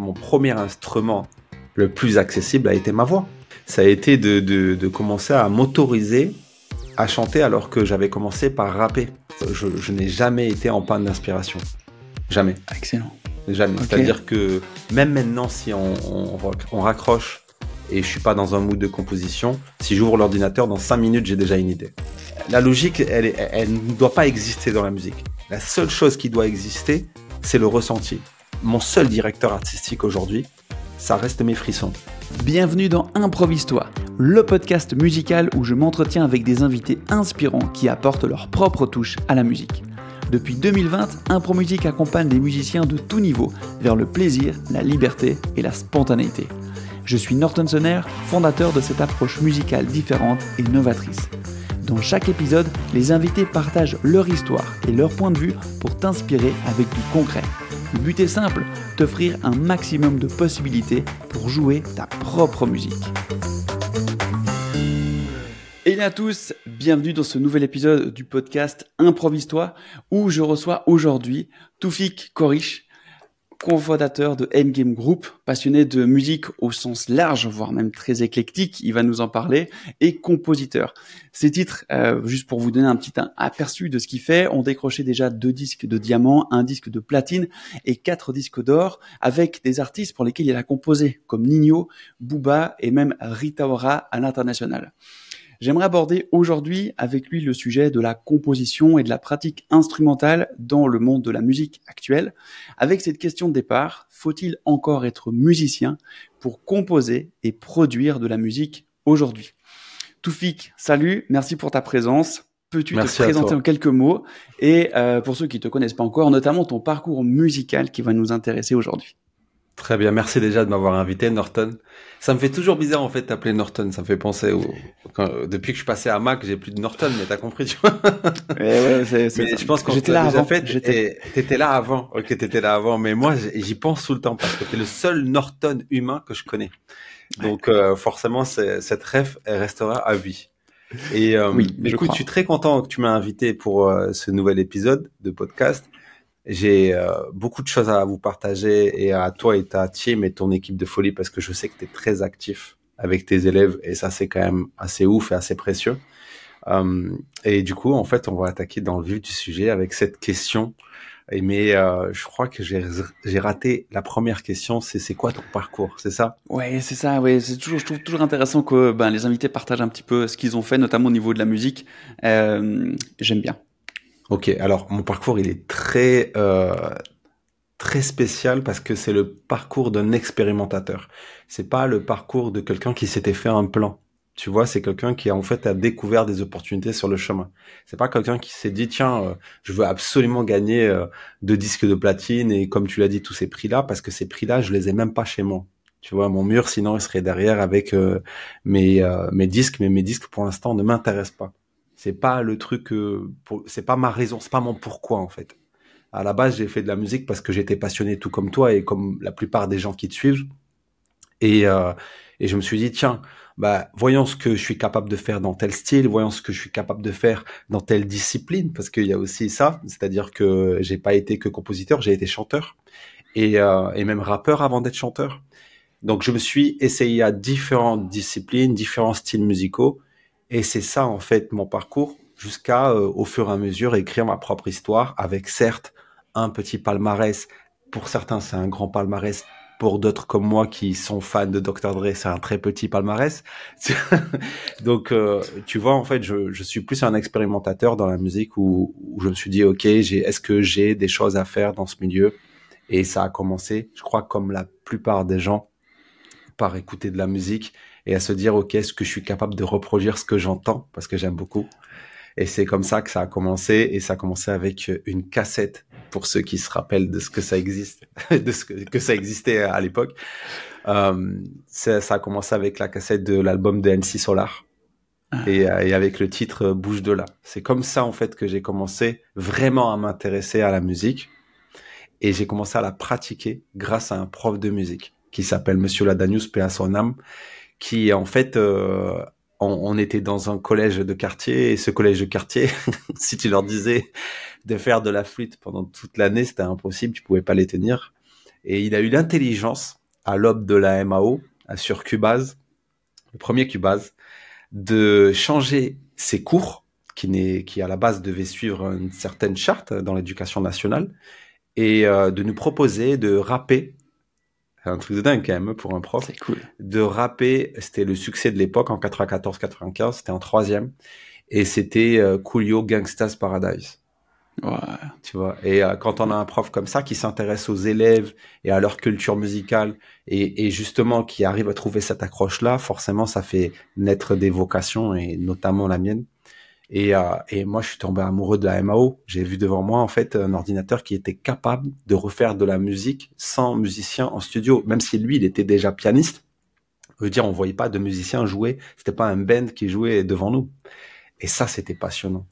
mon premier instrument le plus accessible a été ma voix. Ça a été de, de, commencer à m'autoriser à chanter alors que j'avais commencé par rapper. Je, n'ai jamais été en panne d'inspiration. Jamais. Excellent. Jamais. C'est-à-dire que même maintenant, si on, on, raccroche et je suis pas dans un mood de composition, si j'ouvre l'ordinateur, dans 5 minutes, j'ai déjà une idée. La logique, elle, elle ne doit pas exister dans la musique. La seule chose qui doit exister, c'est le ressenti. Mon seul directeur artistique aujourd'hui, ça reste mes frissons. Bienvenue dans Improvise-toi, le podcast musical où je m'entretiens avec des invités inspirants qui apportent leur propre touche à la musique. Depuis 2020, Impromusique accompagne les musiciens de tout niveau vers le plaisir, la liberté et la spontanéité. Je suis Norton Sonner, fondateur de cette approche musicale différente et novatrice. Dans chaque épisode, les invités partagent leur histoire et leur point de vue pour t'inspirer avec du concret. Le but est simple, t'offrir un maximum de possibilités pour jouer ta propre musique. Et à tous, bienvenue dans ce nouvel épisode du podcast Improvise-toi où je reçois aujourd'hui Toufik Korish, cofondateur de Endgame Group, passionné de musique au sens large, voire même très éclectique, il va nous en parler, et compositeur. Ces titres, euh, juste pour vous donner un petit aperçu de ce qu'il fait, ont décroché déjà deux disques de diamant, un disque de platine et quatre disques d'or, avec des artistes pour lesquels il a composé, comme Nino, Booba et même Rita Ora à l'international. J'aimerais aborder aujourd'hui avec lui le sujet de la composition et de la pratique instrumentale dans le monde de la musique actuelle. Avec cette question de départ, faut-il encore être musicien pour composer et produire de la musique aujourd'hui? Toufik, salut, merci pour ta présence. Peux-tu te présenter en quelques mots? Et euh, pour ceux qui te connaissent pas encore, notamment ton parcours musical qui va nous intéresser aujourd'hui Très bien, merci déjà de m'avoir invité, Norton. Ça me fait toujours bizarre en fait d'appeler Norton. Ça me fait penser au depuis que je suis passé à Mac, j'ai plus de Norton, mais t'as compris, tu vois. ouais, c'est, mais je pense que j'étais là avant. Fait, t'étais là avant. Ok, t'étais là avant, mais moi j'y pense tout le temps parce que t'es le seul Norton humain que je connais. Donc euh, forcément, cette ref elle restera à vie. Et euh, oui, écoute, je, suis très content que tu m'as invité pour euh, ce nouvel épisode de podcast. J'ai euh, beaucoup de choses à vous partager et à toi et ta team et ton équipe de folie parce que je sais que tu es très actif avec tes élèves et ça c'est quand même assez ouf et assez précieux. Euh, et du coup, en fait, on va attaquer dans le vif du sujet avec cette question. Et mais euh, je crois que j'ai raté la première question. C'est c'est quoi ton parcours C'est ça? Ouais, c'est ça. Ouais, c'est toujours je trouve toujours intéressant que ben les invités partagent un petit peu ce qu'ils ont fait, notamment au niveau de la musique. Euh, J'aime bien. Ok, alors mon parcours il est très euh, très spécial parce que c'est le parcours d'un expérimentateur. C'est pas le parcours de quelqu'un qui s'était fait un plan. Tu vois, c'est quelqu'un qui en fait a découvert des opportunités sur le chemin. C'est pas quelqu'un qui s'est dit tiens, euh, je veux absolument gagner euh, deux disques de platine et comme tu l'as dit tous ces prix-là parce que ces prix-là je les ai même pas chez moi. Tu vois, mon mur sinon il serait derrière avec mes mes disques, mais mes disques pour l'instant ne m'intéressent pas. C'est pas le truc, euh, c'est pas ma raison, c'est pas mon pourquoi en fait. À la base, j'ai fait de la musique parce que j'étais passionné tout comme toi et comme la plupart des gens qui te suivent. Et, euh, et je me suis dit, tiens, bah, voyons ce que je suis capable de faire dans tel style, voyons ce que je suis capable de faire dans telle discipline, parce qu'il y a aussi ça, c'est-à-dire que j'ai pas été que compositeur, j'ai été chanteur et, euh, et même rappeur avant d'être chanteur. Donc je me suis essayé à différentes disciplines, différents styles musicaux, et c'est ça, en fait, mon parcours, jusqu'à, euh, au fur et à mesure, écrire ma propre histoire, avec certes un petit palmarès. Pour certains, c'est un grand palmarès. Pour d'autres comme moi qui sont fans de Dr. Dre, c'est un très petit palmarès. Donc, euh, tu vois, en fait, je, je, suis plus un expérimentateur dans la musique où, où je me suis dit, OK, est-ce que j'ai des choses à faire dans ce milieu? Et ça a commencé, je crois, comme la plupart des gens, par écouter de la musique et à se dire, OK, est-ce que je suis capable de reproduire ce que j'entends? Parce que j'aime beaucoup. Et c'est comme ça que ça a commencé et ça a commencé avec une cassette pour ceux qui se rappellent de ce que ça existe, de ce que, ça existait à l'époque. Euh, ça, a commencé avec la cassette de l'album de NC Solar. Ah. Et, euh, et, avec le titre Bouge de là. C'est comme ça en fait que j'ai commencé vraiment à m'intéresser à la musique et j'ai commencé à la pratiquer grâce à un prof de musique qui s'appelle Monsieur Ladanius, à son âme, qui en fait, euh, on, était dans un collège de quartier et ce collège de quartier, si tu leur disais de faire de la flûte pendant toute l'année, c'était impossible, tu pouvais pas les tenir. Et il a eu l'intelligence, à l'aube de la MAO, sur Cubase, le premier Cubase, de changer ses cours, qui, qui à la base devait suivre une certaine charte dans l'éducation nationale, et euh, de nous proposer de rapper. C'est un truc de dingue quand même pour un prof. C'est cool. De rapper, c'était le succès de l'époque en 94-95, c'était en troisième, et c'était euh, Coolio Gangsta's Paradise. Ouais. Tu vois. Et euh, quand on a un prof comme ça qui s'intéresse aux élèves et à leur culture musicale et, et justement qui arrive à trouver cette accroche-là, forcément, ça fait naître des vocations et notamment la mienne. Et, euh, et moi, je suis tombé amoureux de la MAO. J'ai vu devant moi en fait un ordinateur qui était capable de refaire de la musique sans musicien en studio, même si lui, il était déjà pianiste. Je veux dire, on voyait pas de musicien jouer. C'était pas un band qui jouait devant nous. Et ça, c'était passionnant.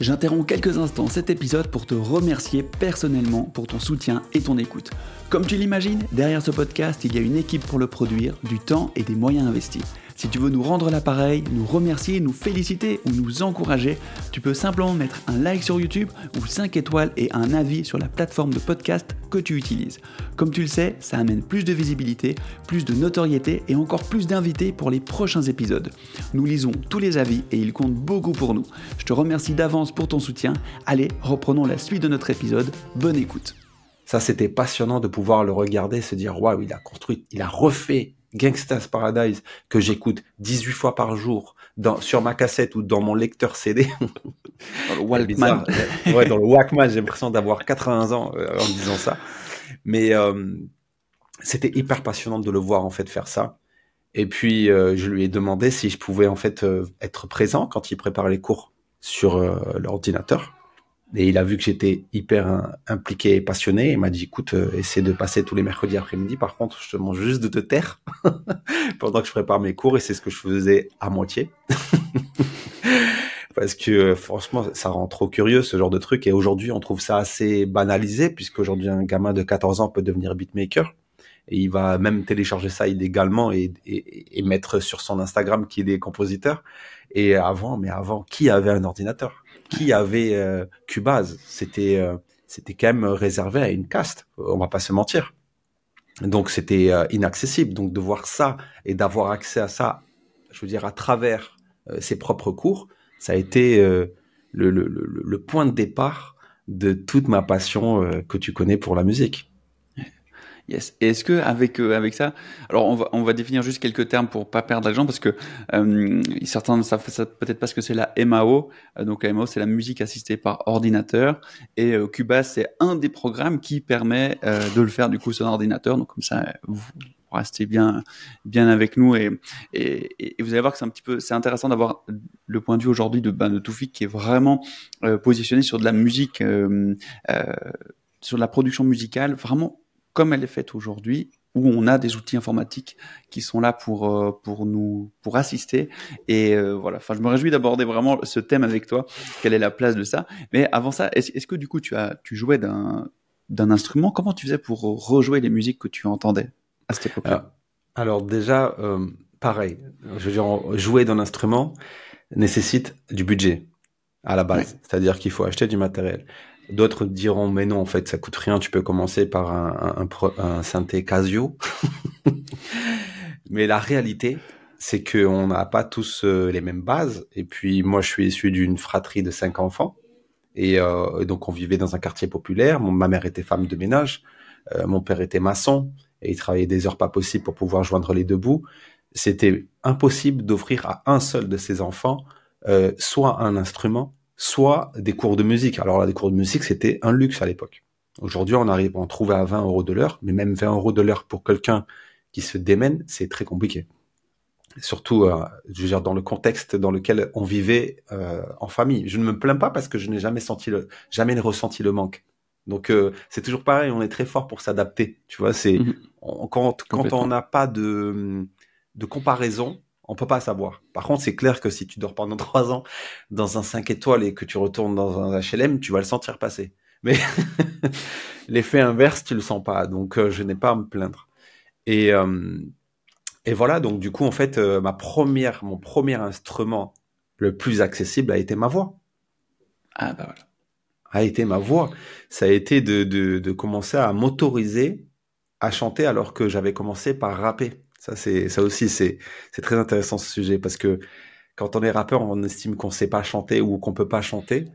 J'interromps quelques instants cet épisode pour te remercier personnellement pour ton soutien et ton écoute. Comme tu l'imagines, derrière ce podcast, il y a une équipe pour le produire, du temps et des moyens investis. Si tu veux nous rendre l'appareil, nous remercier, nous féliciter ou nous encourager, tu peux simplement mettre un like sur YouTube ou 5 étoiles et un avis sur la plateforme de podcast que tu utilises. Comme tu le sais, ça amène plus de visibilité, plus de notoriété et encore plus d'invités pour les prochains épisodes. Nous lisons tous les avis et ils comptent beaucoup pour nous. Je te remercie d'avance pour ton soutien. Allez, reprenons la suite de notre épisode. Bonne écoute. Ça, c'était passionnant de pouvoir le regarder, se dire, waouh, il a construit, il a refait Gangsta's Paradise que j'écoute 18 fois par jour dans, sur ma cassette ou dans mon lecteur CD. Dans le Walkman. ouais, dans le Walkman, j'ai l'impression d'avoir 80 ans euh, en disant ça. Mais euh, c'était hyper passionnant de le voir en fait faire ça. Et puis euh, je lui ai demandé si je pouvais en fait euh, être présent quand il prépare les cours sur euh, l'ordinateur. Et il a vu que j'étais hyper hein, impliqué et passionné. Il m'a dit, écoute, euh, essaie de passer tous les mercredis après-midi. Par contre, je te demande juste de te taire pendant que je prépare mes cours. Et c'est ce que je faisais à moitié. Parce que euh, franchement, ça rend trop curieux ce genre de truc. Et aujourd'hui, on trouve ça assez banalisé, puisqu'aujourd'hui, un gamin de 14 ans peut devenir beatmaker. Et il va même télécharger ça illégalement et, et, et mettre sur son Instagram qu'il est compositeur. Et avant, mais avant, qui avait un ordinateur? Qui avait euh, Cubase. C'était euh, c'était quand même réservé à une caste. On va pas se mentir. Donc c'était euh, inaccessible. Donc de voir ça et d'avoir accès à ça, je veux dire à travers euh, ses propres cours, ça a été le, point de départ de toute ma passion que tu connais pour la musique. Yes. Et est-ce que avec euh, avec ça, alors on va on va définir juste quelques termes pour pas perdre d'argent parce que euh, certains ne savent peut-être pas ce que c'est la MAO. Euh, donc la MAO c'est la musique assistée par ordinateur et euh, Cubase c'est un des programmes qui permet euh, de le faire du coup sur ordinateur. Donc comme ça vous restez bien bien avec nous et et, et vous allez voir que c'est un petit peu c'est intéressant d'avoir le point de vue aujourd'hui de ben, de Toufik qui est vraiment euh, positionné sur de la musique sur de la production musicale vraiment comme elle est faite aujourd'hui, où on a des outils informatiques qui sont là pour euh, pour nous pour assister. Et euh, voilà. Enfin je me réjouis d'aborder vraiment ce thème avec toi quelle est la place de ça. Mais avant ça est-ce est que du coup tu as tu jouais d'un d'un instrument? Comment tu faisais pour rejouer les musiques que tu entendais à cette époque alors, alors, déjà euh, pareil. Je veux dire jouer d'un instrument nécessite du budget à la base. Ouais. c'est-à-dire qu'il faut acheter du matériel D'autres diront, mais non, en fait, ça coûte rien, tu peux commencer par un, un, synthé Casio. mais la réalité, c'est qu'on n'a pas tous euh, les mêmes bases. Et puis, moi, je suis issu d'une fratrie de cinq enfants. Et euh, donc, on vivait dans un quartier populaire. Ma mère était femme de ménage. Euh, mon père était maçon. Et il travaillait des heures pas possibles pour pouvoir joindre les deux bouts. C'était impossible d'offrir à un seul de ses enfants soit un instrument, soit des cours de musique. Alors là, des cours de musique, c'était un luxe à l'époque. Aujourd'hui, on arrive à en trouver à 20 euros de l'heure, mais même 20 euros de l'heure pour quelqu'un qui se démène, c'est très compliqué. Surtout, euh, je veux dire, dans le contexte dans lequel on vivait euh, en famille. Je ne me plains pas parce que je n'ai jamais senti le, jamais ressenti le manque. Donc euh, c'est toujours pareil, on est très fort pour s'adapter. Tu vois, c'est mmh. quand quand on n'a pas de de comparaison, on peut pas savoir. Par contre, c'est clair que si tu dors pendant trois ans dans un 5 étoiles et que tu retournes dans un HLM, tu vas le sentir passer. Mais l'effet inverse, tu le sens pas. Donc, euh, je n'ai pas à me plaindre. Et, euh, et voilà. Donc, du coup, en fait, euh, ma première, mon premier instrument le plus accessible a été ma voix. Ah bah voilà. A été ma voix. Ça a été de, de, de commencer à m'autoriser à chanter alors que j'avais commencé par rapper. Ça, c'est, ça aussi, c'est, c'est très intéressant ce sujet parce que quand on est rappeur, on estime qu'on sait pas chanter ou qu'on peut pas chanter.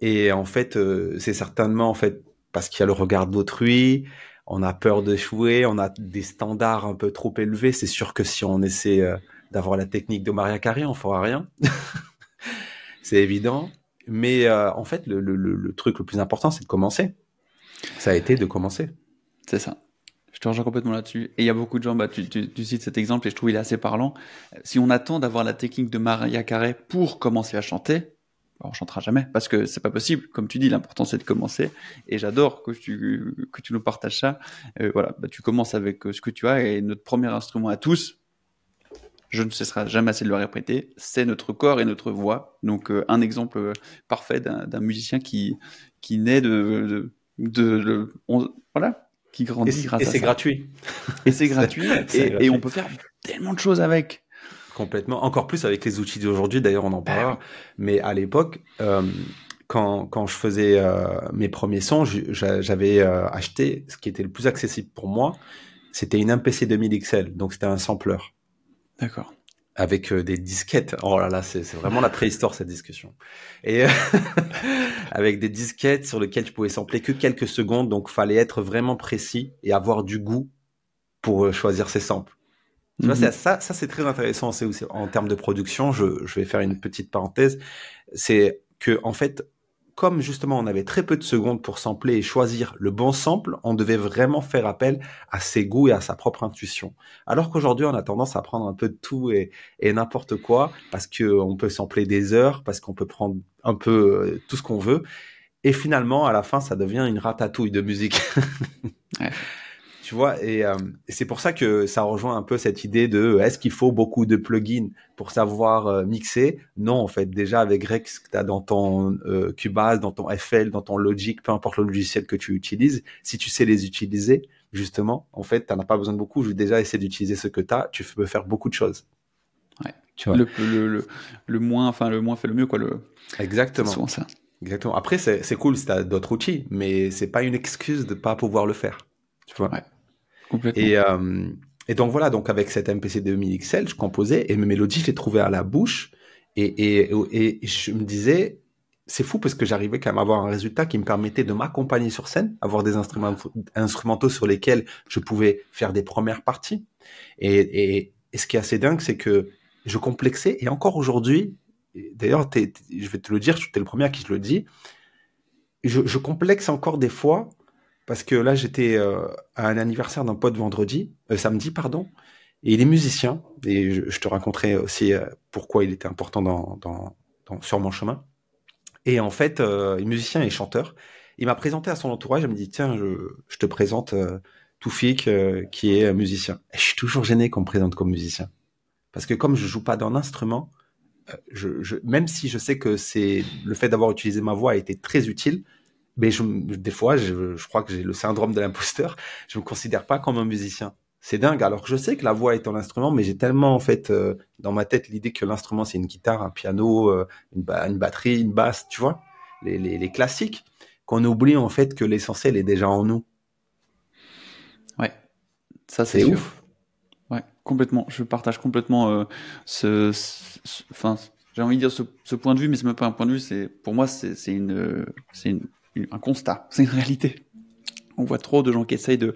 Et en fait, euh, c'est certainement en fait parce qu'il y a le regard d'autrui, on a peur de jouer, on a des standards un peu trop élevés. C'est sûr que si on essaie euh, d'avoir la technique de Maria Carey, on fera rien. c'est évident. Mais euh, en fait, le, le, le, truc le plus important, c'est de commencer. Ça a été de commencer. C'est ça. Te rejoins complètement là-dessus. Et il y a beaucoup de gens, bah, tu, tu, tu, cites cet exemple et je trouve il est assez parlant. Si on attend d'avoir la technique de Maria Carey pour commencer à chanter, bah, on chantera jamais parce que c'est pas possible. Comme tu dis, l'important c'est de commencer. Et j'adore que tu, que tu nous partages ça. Euh, voilà, bah, tu commences avec euh, ce que tu as et notre premier instrument à tous, je ne cesserai jamais assez de le répéter, c'est notre corps et notre voix. Donc euh, un exemple euh, parfait d'un musicien qui, qui naît de... de, de, voilà, qui grandit grâce et c'est gratuit. Et c'est gratuit. et, et, on peut faire tellement de choses avec. Complètement. Encore plus avec les outils d'aujourd'hui. D'ailleurs, on en parlera. Mais à l'époque, euh, quand, quand je faisais euh, mes premiers sons, j'avais euh, acheté ce qui était le plus accessible pour moi. C'était une MPC 2000 XL. Donc, c'était un sampler. D'accord. Avec euh, des disquettes. Oh là là, c'est vraiment la préhistoire cette discussion. Et avec des disquettes sur lesquelles je pouvais sampler que quelques secondes, donc fallait être vraiment précis et avoir du goût pour euh, choisir ses samples. Tu vois, mhm. ça, ça c'est très intéressant. C'est aussi en termes de production. Je, je vais faire une petite parenthèse. C'est que en fait, comme justement on avait très peu de secondes pour sampler et choisir le bon sample, on devait vraiment faire appel à ses goûts et à sa propre intuition. Alors qu'aujourd'hui, on a tendance à prendre un peu de tout et, n'importe quoi parce que on peut sampler des heures, parce qu'on peut prendre un peu euh, tout ce qu'on veut. Et finalement, à la fin, ça devient une ratatouille de musique. Tu vois, euh, et, c'est pour ça que ça rejoint un peu cette idée de est-ce qu'il faut beaucoup de plugins pour savoir euh, mixer? Non, en fait, déjà avec Rex que tu as dans ton euh, Cubase, dans ton FL, dans ton Logic, peu importe le logiciel que tu utilises, si tu sais les utiliser, justement, en fait, tu n'en as pas besoin de beaucoup. Je déjà essayer d'utiliser ce que tu as, tu peux faire beaucoup de choses. Ouais. Tu vois. Le, le, le, le, moins, enfin, le moins fait le mieux, quoi. Le... Exactement. C'est souvent ça. Exactement. Après, c'est cool si tu as d'autres outils, mais c'est pas une excuse de pas pouvoir le faire. Tu vois. Ouais. Euh, et donc voilà, donc avec cette MPC 2000 XL, je composais et mes mélodies, je les trouvais à la bouche. Et, je me disais, c'est fou parce que j'arrivais quand même à avoir un résultat qui me permettait de m'accompagner sur scène, avoir des instruments instrumentaux sur lesquels je pouvais faire des premières parties. Et, ce qui est assez dingue, c'est que je complexais, et encore aujourd'hui, d'ailleurs, je vais te le dire, tu es le premier à qui je le dis, je complexe encore des fois parce que là, j'étais euh, à un anniversaire d'un pote vendredi, euh, samedi, pardon, et il est musicien, et je, te raconterai aussi euh, pourquoi il était important sur mon chemin. Et en fait, il est musicien et chanteur. Il m'a présenté à son entourage, il me dit, tiens, je, te présente Toufik, qui est musicien. Et je suis toujours gêné qu'on me présente comme musicien. Parce que comme je joue pas d'un instrument, même si je sais que c'est le fait d'avoir utilisé ma voix a été très utile, mais je, des fois, je, je crois que j'ai le syndrome de l'imposteur. Je me considère pas comme un musicien. C'est dingue. Alors que je sais que la voix est un instrument, mais j'ai tellement en fait euh, dans ma tête l'idée que l'instrument c'est une guitare, un piano, euh, une, une, batterie, une basse, tu vois, les, les, les classiques, qu'on oublie en fait que l'essentiel est déjà en nous. Ouais, ça c'est ouf. Ouais, complètement. Je partage complètement euh, ce, enfin, j'ai envie de dire ce, ce, point de vue, mais c'est même pas un point de vue. C'est pour moi, c'est une, c'est une un constat, c'est une réalité. On voit trop de gens qui essayent de,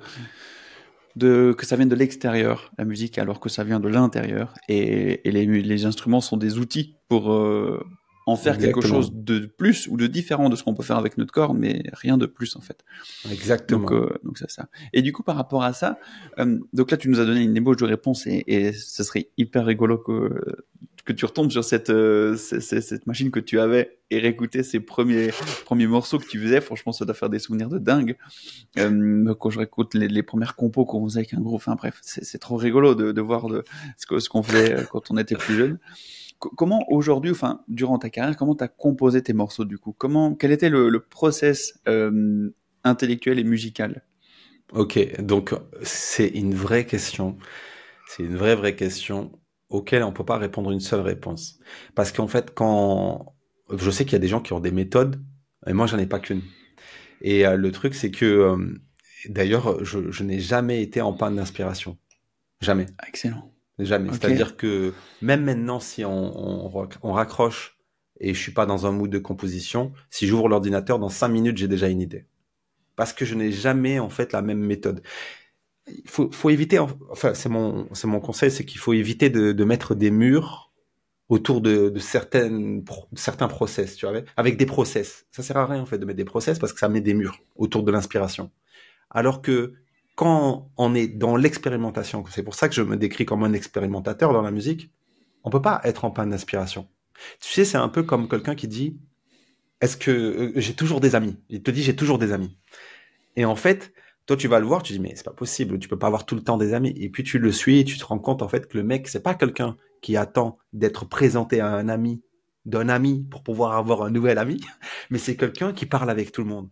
de que ça vienne de l'extérieur, la musique, alors que ça vient de l'intérieur. Et, et les, les, instruments sont des outils pour euh, en faire quelque chose de plus ou de différent de ce qu'on peut faire avec notre corps, mais rien de plus en fait. Exactement. Donc, euh, donc c'est ça. Et du coup, par rapport à ça, euh, donc là, tu nous as donné une ébauche de réponse et, et ce serait hyper rigolo que que tu retombes sur cette, euh, cette, machine que tu avais et réécouter ces premiers, premiers morceaux que tu faisais, franchement, ça doit faire des souvenirs de dingue. Euh, quand je réécoute les, les premières compos qu'on faisait avec un groupe, enfin bref, c'est trop rigolo de, de voir de, ce qu'on faisait euh, quand on était plus jeune. Comment aujourd'hui, enfin, durant ta carrière, comment tu as composé tes morceaux du coup? Comment, quel était le, le process euh, intellectuel et musical? Ok, donc c'est une vraie question. C'est une vraie, vraie question auquel on peut pas répondre une seule réponse. Parce qu'en fait, quand je sais qu'il y a des gens qui ont des méthodes, et moi j'en ai pas qu'une. Et euh, le truc, c'est que euh, d'ailleurs, je, je n'ai jamais été en panne d'inspiration. Jamais. Ah, excellent. Jamais. C'est-à-dire que même maintenant, si on, on, on, raccroche et je suis pas dans un mood de composition, si j'ouvre l'ordinateur, dans cinq minutes, j'ai déjà une idée. Parce que je n'ai jamais en fait la même méthode. Il faut, faut éviter, enfin c'est mon, c'est mon conseil, c'est qu'il faut éviter de, de mettre des murs autour de, de certaines, certains process, tu vois, avec des process. Ça sert à rien en fait de mettre des process parce que ça met des murs autour de l'inspiration. Alors que quand on est dans l'expérimentation, c'est pour ça que je me décris comme un expérimentateur dans la musique, on peut pas être en panne d'inspiration. Tu sais, c'est un peu comme quelqu'un qui dit Est-ce que euh, j'ai toujours des amis? Il te dit J'ai toujours des amis. Et en fait, toi, tu vas le voir, tu dis Mais c'est pas possible, tu peux pas avoir tout le temps des amis. Et puis tu le suis et tu te rends compte en fait que le mec, c'est pas quelqu'un qui attend d'être présenté à un ami, d'un ami pour pouvoir avoir un nouvel ami, mais c'est quelqu'un qui parle avec tout le monde.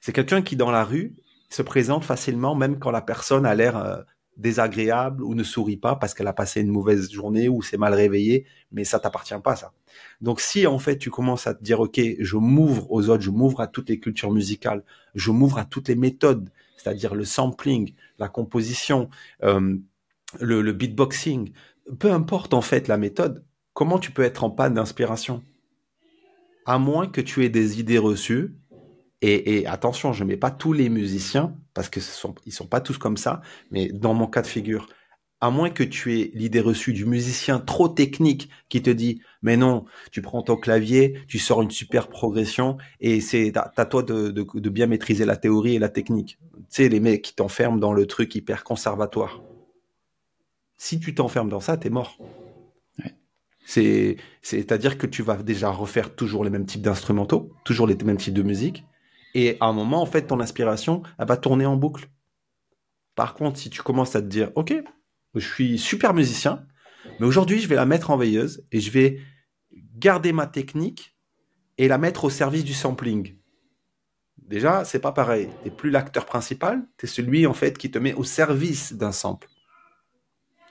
C'est quelqu'un qui, dans la rue, se présente facilement, même quand la personne a l'air euh, désagréable ou ne sourit pas parce qu'elle a passé une mauvaise journée ou s'est mal réveillée, mais ça t'appartient pas, ça. Donc, si en fait tu commences à te dire, OK, je m'ouvre aux autres, je m'ouvre à toutes les cultures musicales, je m'ouvre à toutes les méthodes, c'est-à-dire le sampling, la composition, euh, le, le beatboxing, peu importe en fait la méthode, comment tu peux être en panne d'inspiration? À moins que tu aies des idées reçues et, attention, je mets pas tous les musiciens parce que ce sont, pas tous comme ça, mais dans mon cas de figure, à moins que tu aies l'idée reçue du musicien trop technique qui te dit mais non, tu prends ton clavier, tu sors une super progression et c'est à toi de, de, bien maîtriser la théorie et la technique. Tu sais les mecs qui t'enferment dans le truc hyper conservatoire. Si tu t'enfermes dans ça, t'es mort. C'est, c'est-à-dire que tu vas déjà refaire toujours les mêmes types d'instrumentaux, toujours les mêmes types de musique, et à un moment, en fait, ton inspiration, elle va tourner en boucle. Par contre, si tu commences à te dire, OK, je suis super musicien, mais aujourd'hui, je vais la mettre en veilleuse et je vais garder ma technique et la mettre au service du sampling. Déjà, c'est pas pareil. T'es plus l'acteur principal, tu es celui, en fait, qui te met au service d'un sample.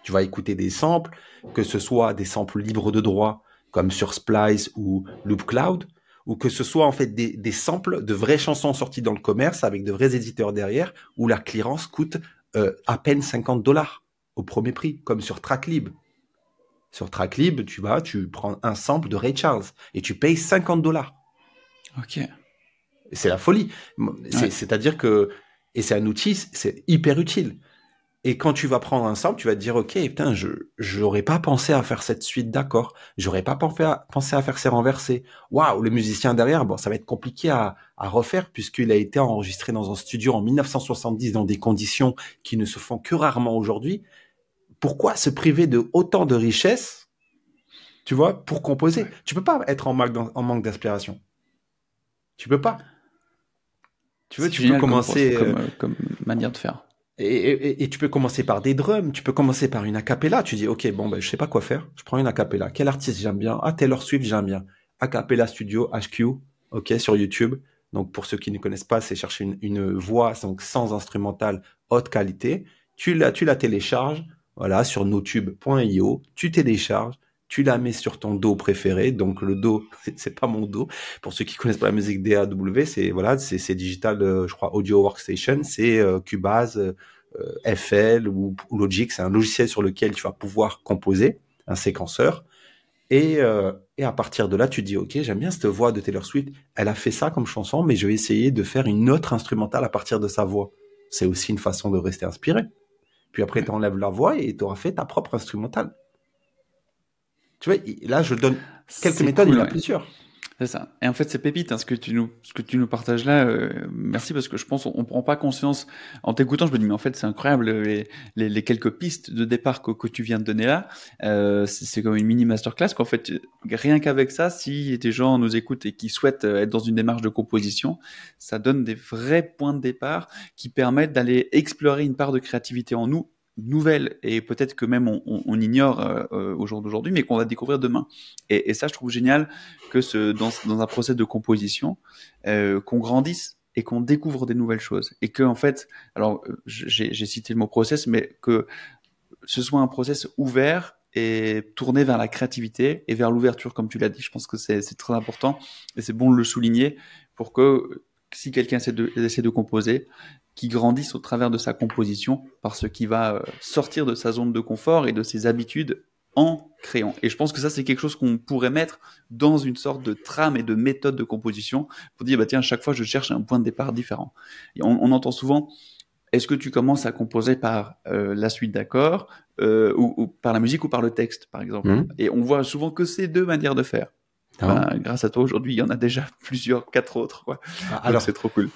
Tu vas écouter des samples, que ce soit des samples libres de droit, comme sur Splice ou Loop Cloud, ou que ce soit en fait des, samples de vraies chansons sorties dans le commerce avec de vrais éditeurs derrière, où la clearance coûte euh, à peine 50 dollars au premier prix, comme sur Tracklib. Sur Tracklib, tu vas, tu prends un sample de Ray Charles et tu payes 50 dollars. Ok. C'est la folie. C'est-à-dire que, et c'est un outil, c'est hyper utile. Et quand tu vas prendre un sample, tu vas te dire, OK, putain, je, j'aurais pas pensé à faire cette suite d'accords. J'aurais pas pensé à, faire ces renversés. Waouh, le musicien derrière, bon, ça va être compliqué à, à refaire puisqu'il a été enregistré dans un studio en 1970 dans des conditions qui ne se font que rarement aujourd'hui. Pourquoi se priver de autant de richesses, tu vois, pour composer? Tu peux pas être en manque, en manque d'inspiration. Tu peux pas. Tu veux, tu peux commencer comme, euh, comme manière de faire. Et, tu peux commencer par des drums, tu peux commencer par une acapella. Tu dis, ok, bon, ben, je sais pas quoi faire. Je prends une acapella. Quel artiste j'aime bien? Ah, Taylor Swift, j'aime bien. Acapella Studio, HQ, ok, sur YouTube. Donc, pour ceux qui ne connaissent pas, c'est chercher une, une, voix donc sans instrumental haute qualité. Tu la, tu la télécharges, voilà, sur notube.io. Tu télécharges, tu la mets sur ton dos préféré. Donc le dos, c'est pas mon dos. Pour ceux qui connaissent pas la musique DAW, c'est voilà, c'est digital, euh, je crois, audio workstation, c'est euh, Cubase, euh, FL ou, Logic. C'est un logiciel sur lequel tu vas pouvoir composer un séquenceur. Et, et à partir de là, tu dis, OK, j'aime bien cette voix de Taylor Swift. Elle a fait ça comme chanson, mais je vais essayer de faire une autre instrumentale à partir de sa voix. C'est aussi une façon de rester inspiré. Puis après, tu enlèves la voix et tu auras fait ta propre instrumentale. Tu vois, là, je donne quelques méthodes, il y en a plusieurs. C'est ça. Et en fait, c'est pépite, hein, ce que tu nous, ce que tu nous partages là. Euh, merci parce que je pense on, prend pas conscience en t'écoutant. Je me dis mais en fait c'est incroyable les, les, les, quelques pistes de départ que, que tu viens de donner là. Euh, c'est comme une mini masterclass qu'en fait rien qu'avec ça, si des gens nous écoutent et qui souhaitent euh, être dans une démarche de composition, ça donne des vrais points de départ qui permettent d'aller explorer une part de créativité en nous nouvelle et peut-être que même on, ignore euh, euh, au jour d'aujourd'hui, mais qu'on va découvrir demain. Et, ça, je trouve génial que ce, dans, un procès de composition, euh, qu'on grandisse et qu'on découvre des nouvelles choses. Et que en fait, alors j'ai cité le mot process, mais que ce soit un process ouvert et tourné vers la créativité et vers l'ouverture, comme tu l'as dit. Je pense que c'est très important et c'est bon de le souligner pour que si quelqu'un essaie de composer, qui grandisse au travers de sa composition, parce qu'il va euh, sortir de sa zone de confort et de ses habitudes en créant. Et je pense que ça, c'est quelque chose qu'on pourrait mettre dans une sorte de trame et de méthode de composition pour dire, bah tiens, à chaque fois, je cherche un point de départ différent. Et on, on entend souvent, est-ce que tu commences à composer par euh, la suite d'accords euh, ou, ou, par la musique ou par le texte, par exemple Mhm. Et on voit souvent que ces deux manières de faire. Ah. Ben, grâce à toi, aujourd'hui, il y en a déjà plusieurs, quatre autres. Quoi. Alors, Alors, c'est trop cool.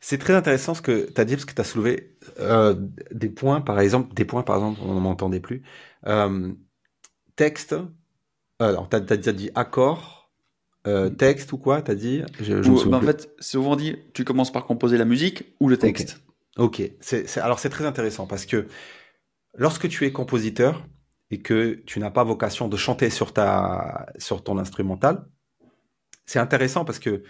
C'est très intéressant ce que tu as dit parce que tu as soulevé euh, des points, par exemple, des points, par exemple, on ne m'entendait plus. Euh, texte, euh, alors tu as, dit accord, euh, texte ou quoi Tu as dit? Je, je Ou, ben, en fait, souvent dit, tu commences par composer la musique ou le texte. Ok, c'est, c'est- alors c'est très intéressant parce que lorsque tu es compositeur et que tu n'as pas vocation de chanter sur, ta, sur ton instrumental, c'est intéressant parce que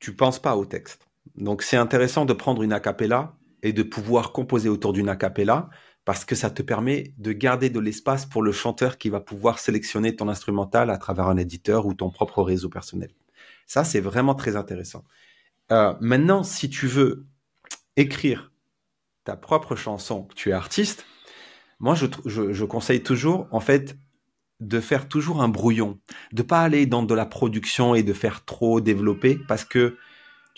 tu penses pas au texte. Donc c'est intéressant de prendre une a cappella et de pouvoir composer autour d'une a cappella parce que ça te permet de garder de l'espace pour le chanteur qui va pouvoir sélectionner ton instrumental à travers un éditeur ou ton propre réseau personnel. Ça, c'est vraiment très intéressant. Euh, maintenant, si tu veux écrire ta propre chanson, que tu es artiste, moi, je, je conseille toujours, en fait, de faire toujours un brouillon, de pas aller dans de la production et de faire trop développer, parce que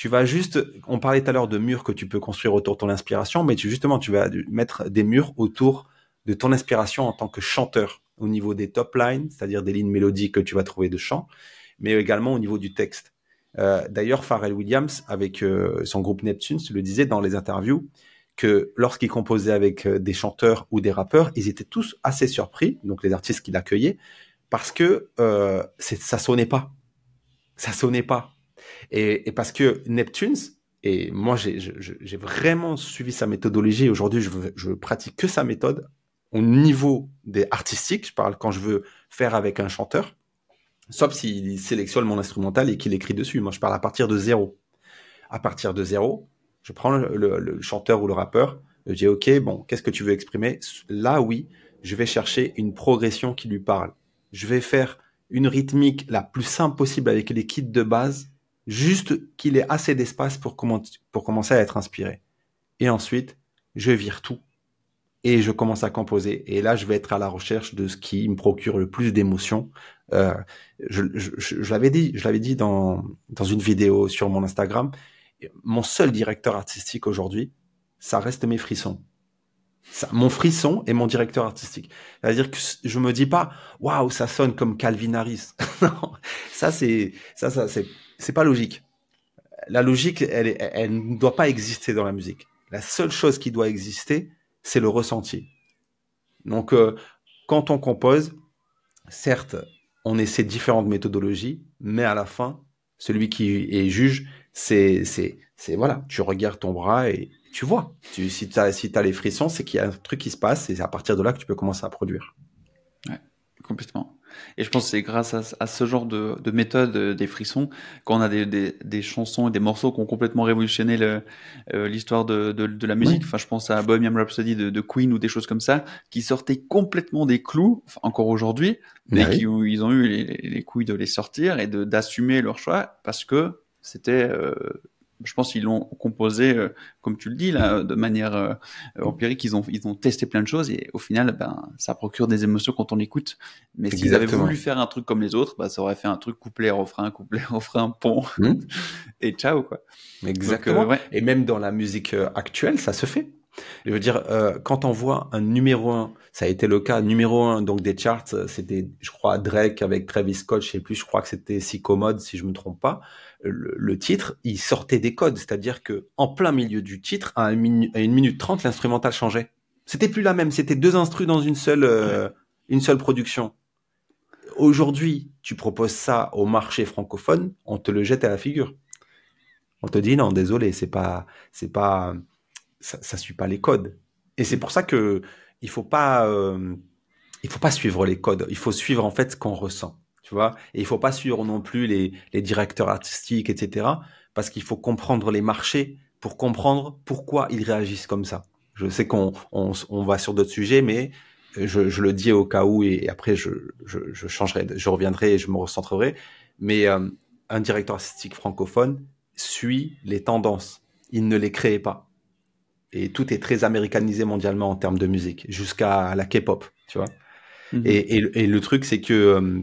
tu vas juste, on parlait tout à l'heure de murs que tu peux construire autour de ton inspiration, mais tu, justement, tu vas mettre des murs autour de ton inspiration en tant que chanteur, au niveau des top lines, c'est-à-dire des lignes mélodiques que tu vas trouver de chant, mais également au niveau du texte. Euh, D'ailleurs, Pharrell Williams, avec euh, son groupe Neptune, le disait dans les interviews, que lorsqu'il composait avec euh, des chanteurs ou des rappeurs, ils étaient tous assez surpris, donc les artistes qu'il accueillait, parce que ça sonnait pas. Ça sonnait pas. Et, parce que Neptunes, et moi j'ai vraiment suivi sa méthodologie, aujourd'hui je, je pratique que sa méthode, au niveau des artistiques, je parle quand je veux faire avec un chanteur, sauf s'il sélectionne mon instrumental et qu'il écrit dessus. Moi je parle à partir de zéro. À partir de zéro, je prends le- le chanteur ou le rappeur, je dis ok, bon, qu'est-ce que tu veux exprimer? Là, oui, je vais chercher une progression qui lui parle. Je vais faire une rythmique la plus simple possible avec les kits de base, juste qu'il ait assez d'espace pour, pour commencer à être inspiré. Et ensuite, je vire tout et je commence à composer. Et là, je vais être à la recherche de ce qui me procure le plus d'émotions. Euh, je, je l'avais dit, je l'avais dit dans, dans une vidéo sur mon Instagram. Mon seul directeur artistique aujourd'hui, ça reste mes frissons. Ça, mon frisson est mon directeur artistique. C'est-à-dire que je me dis pas, waouh, ça sonne comme Calvin Harris. non, ça c'est, ça, ça c'est, c'est pas logique. La logique, elle, ne doit pas exister dans la musique. La seule chose qui doit exister, c'est le ressenti. Donc, euh, quand on compose, certes, on essaie différentes méthodologies, mais à la fin, celui qui est juge, c'est, voilà, tu regardes ton bras et tu vois. Si tu as les frissons, c'est qu'il y a un truc qui se passe et c'est à partir de là que tu peux commencer à produire. Ouais, complètement. Et je pense que c'est grâce à, à, ce genre de, de méthode euh, des frissons qu'on a des, des, des, chansons et des morceaux qui ont complètement révolutionné l'histoire euh, de, de, de, la musique. Enfin, je pense à Bohemian Rhapsody de, de, Queen ou des choses comme ça qui sortaient complètement des clous, enfin, encore aujourd'hui, mais qui ils ont eu les, les, couilles de les sortir et d'assumer leur choix parce que c'était euh, je pense qu'ils l'ont composé, euh, comme tu le dis là, de manière euh, empirique. Ils ont ils ont testé plein de choses et au final, ben ça procure des émotions quand on écoute. Mais s'ils avaient voulu faire un truc comme les autres, ben, ça aurait fait un truc couplet refrain, couplet refrain pont mmh. et ciao quoi. Exactement. Donc, euh, ouais. Et même dans la musique euh, actuelle, ça se fait. Je veux dire, euh, quand on voit un numéro un, ça a été le cas numéro un donc des charts, c'était, je crois, Drake avec Travis Scott, je sais plus, je crois que c'était Psychomode, si je me trompe pas. Le, le, titre, il sortait des codes, c'est-à-dire que en plein milieu du titre, à, une minute, à une minute trente, l'instrumental changeait. C'était plus la même, c'était deux instrus dans une seule, euh, une seule production. Aujourd'hui, tu proposes ça au marché francophone, on te le jette à la figure. On te dit non, désolé, c'est pas, c'est pas, ça, ça suit pas les codes. Et c'est pour ça que il faut pas, euh, il faut pas suivre les codes. Il faut suivre en fait ce qu'on ressent, tu vois? Et il faut pas suivre non plus les, les directeurs artistiques, etc. Parce qu'il faut comprendre les marchés pour comprendre pourquoi ils réagissent comme ça. Je sais qu'on on, on va sur d'autres sujets, mais je, je, le dis au cas où et après je, je, je changerai, je reviendrai et je me recentrerai. Mais euh, un directeur artistique francophone suit les tendances. Il ne les crée pas et tout est très américanisé mondialement en termes de musique, jusqu'à la K-pop, tu vois? Mhm. Et, et, le truc, c'est que euh,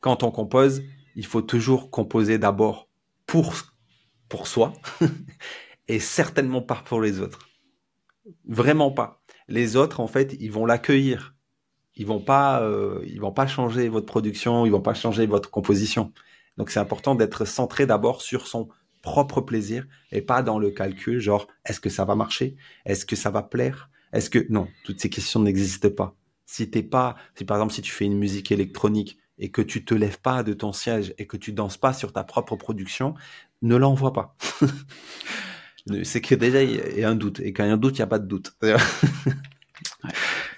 quand on compose, il faut toujours composer d'abord pour, pour soi et certainement pas pour les autres. Vraiment pas. Les autres, en fait, ils vont l'accueillir. Ils vont pas, euh, ils vont pas changer votre production, ils vont pas changer votre composition. Donc c'est important d'être centré d'abord sur son propre plaisir et pas dans le calcul, genre est-ce que ça va marcher, est-ce que ça va plaire, est-ce que non, toutes ces questions n'existent pas. Si t'es pas, si par exemple si tu fais une musique électronique et que tu te lèves pas de ton siège et que tu danses pas sur ta propre production, ne l'envoie pas. c'est que déjà il y a un doute et quand il y a un doute, il n'y a pas de doute.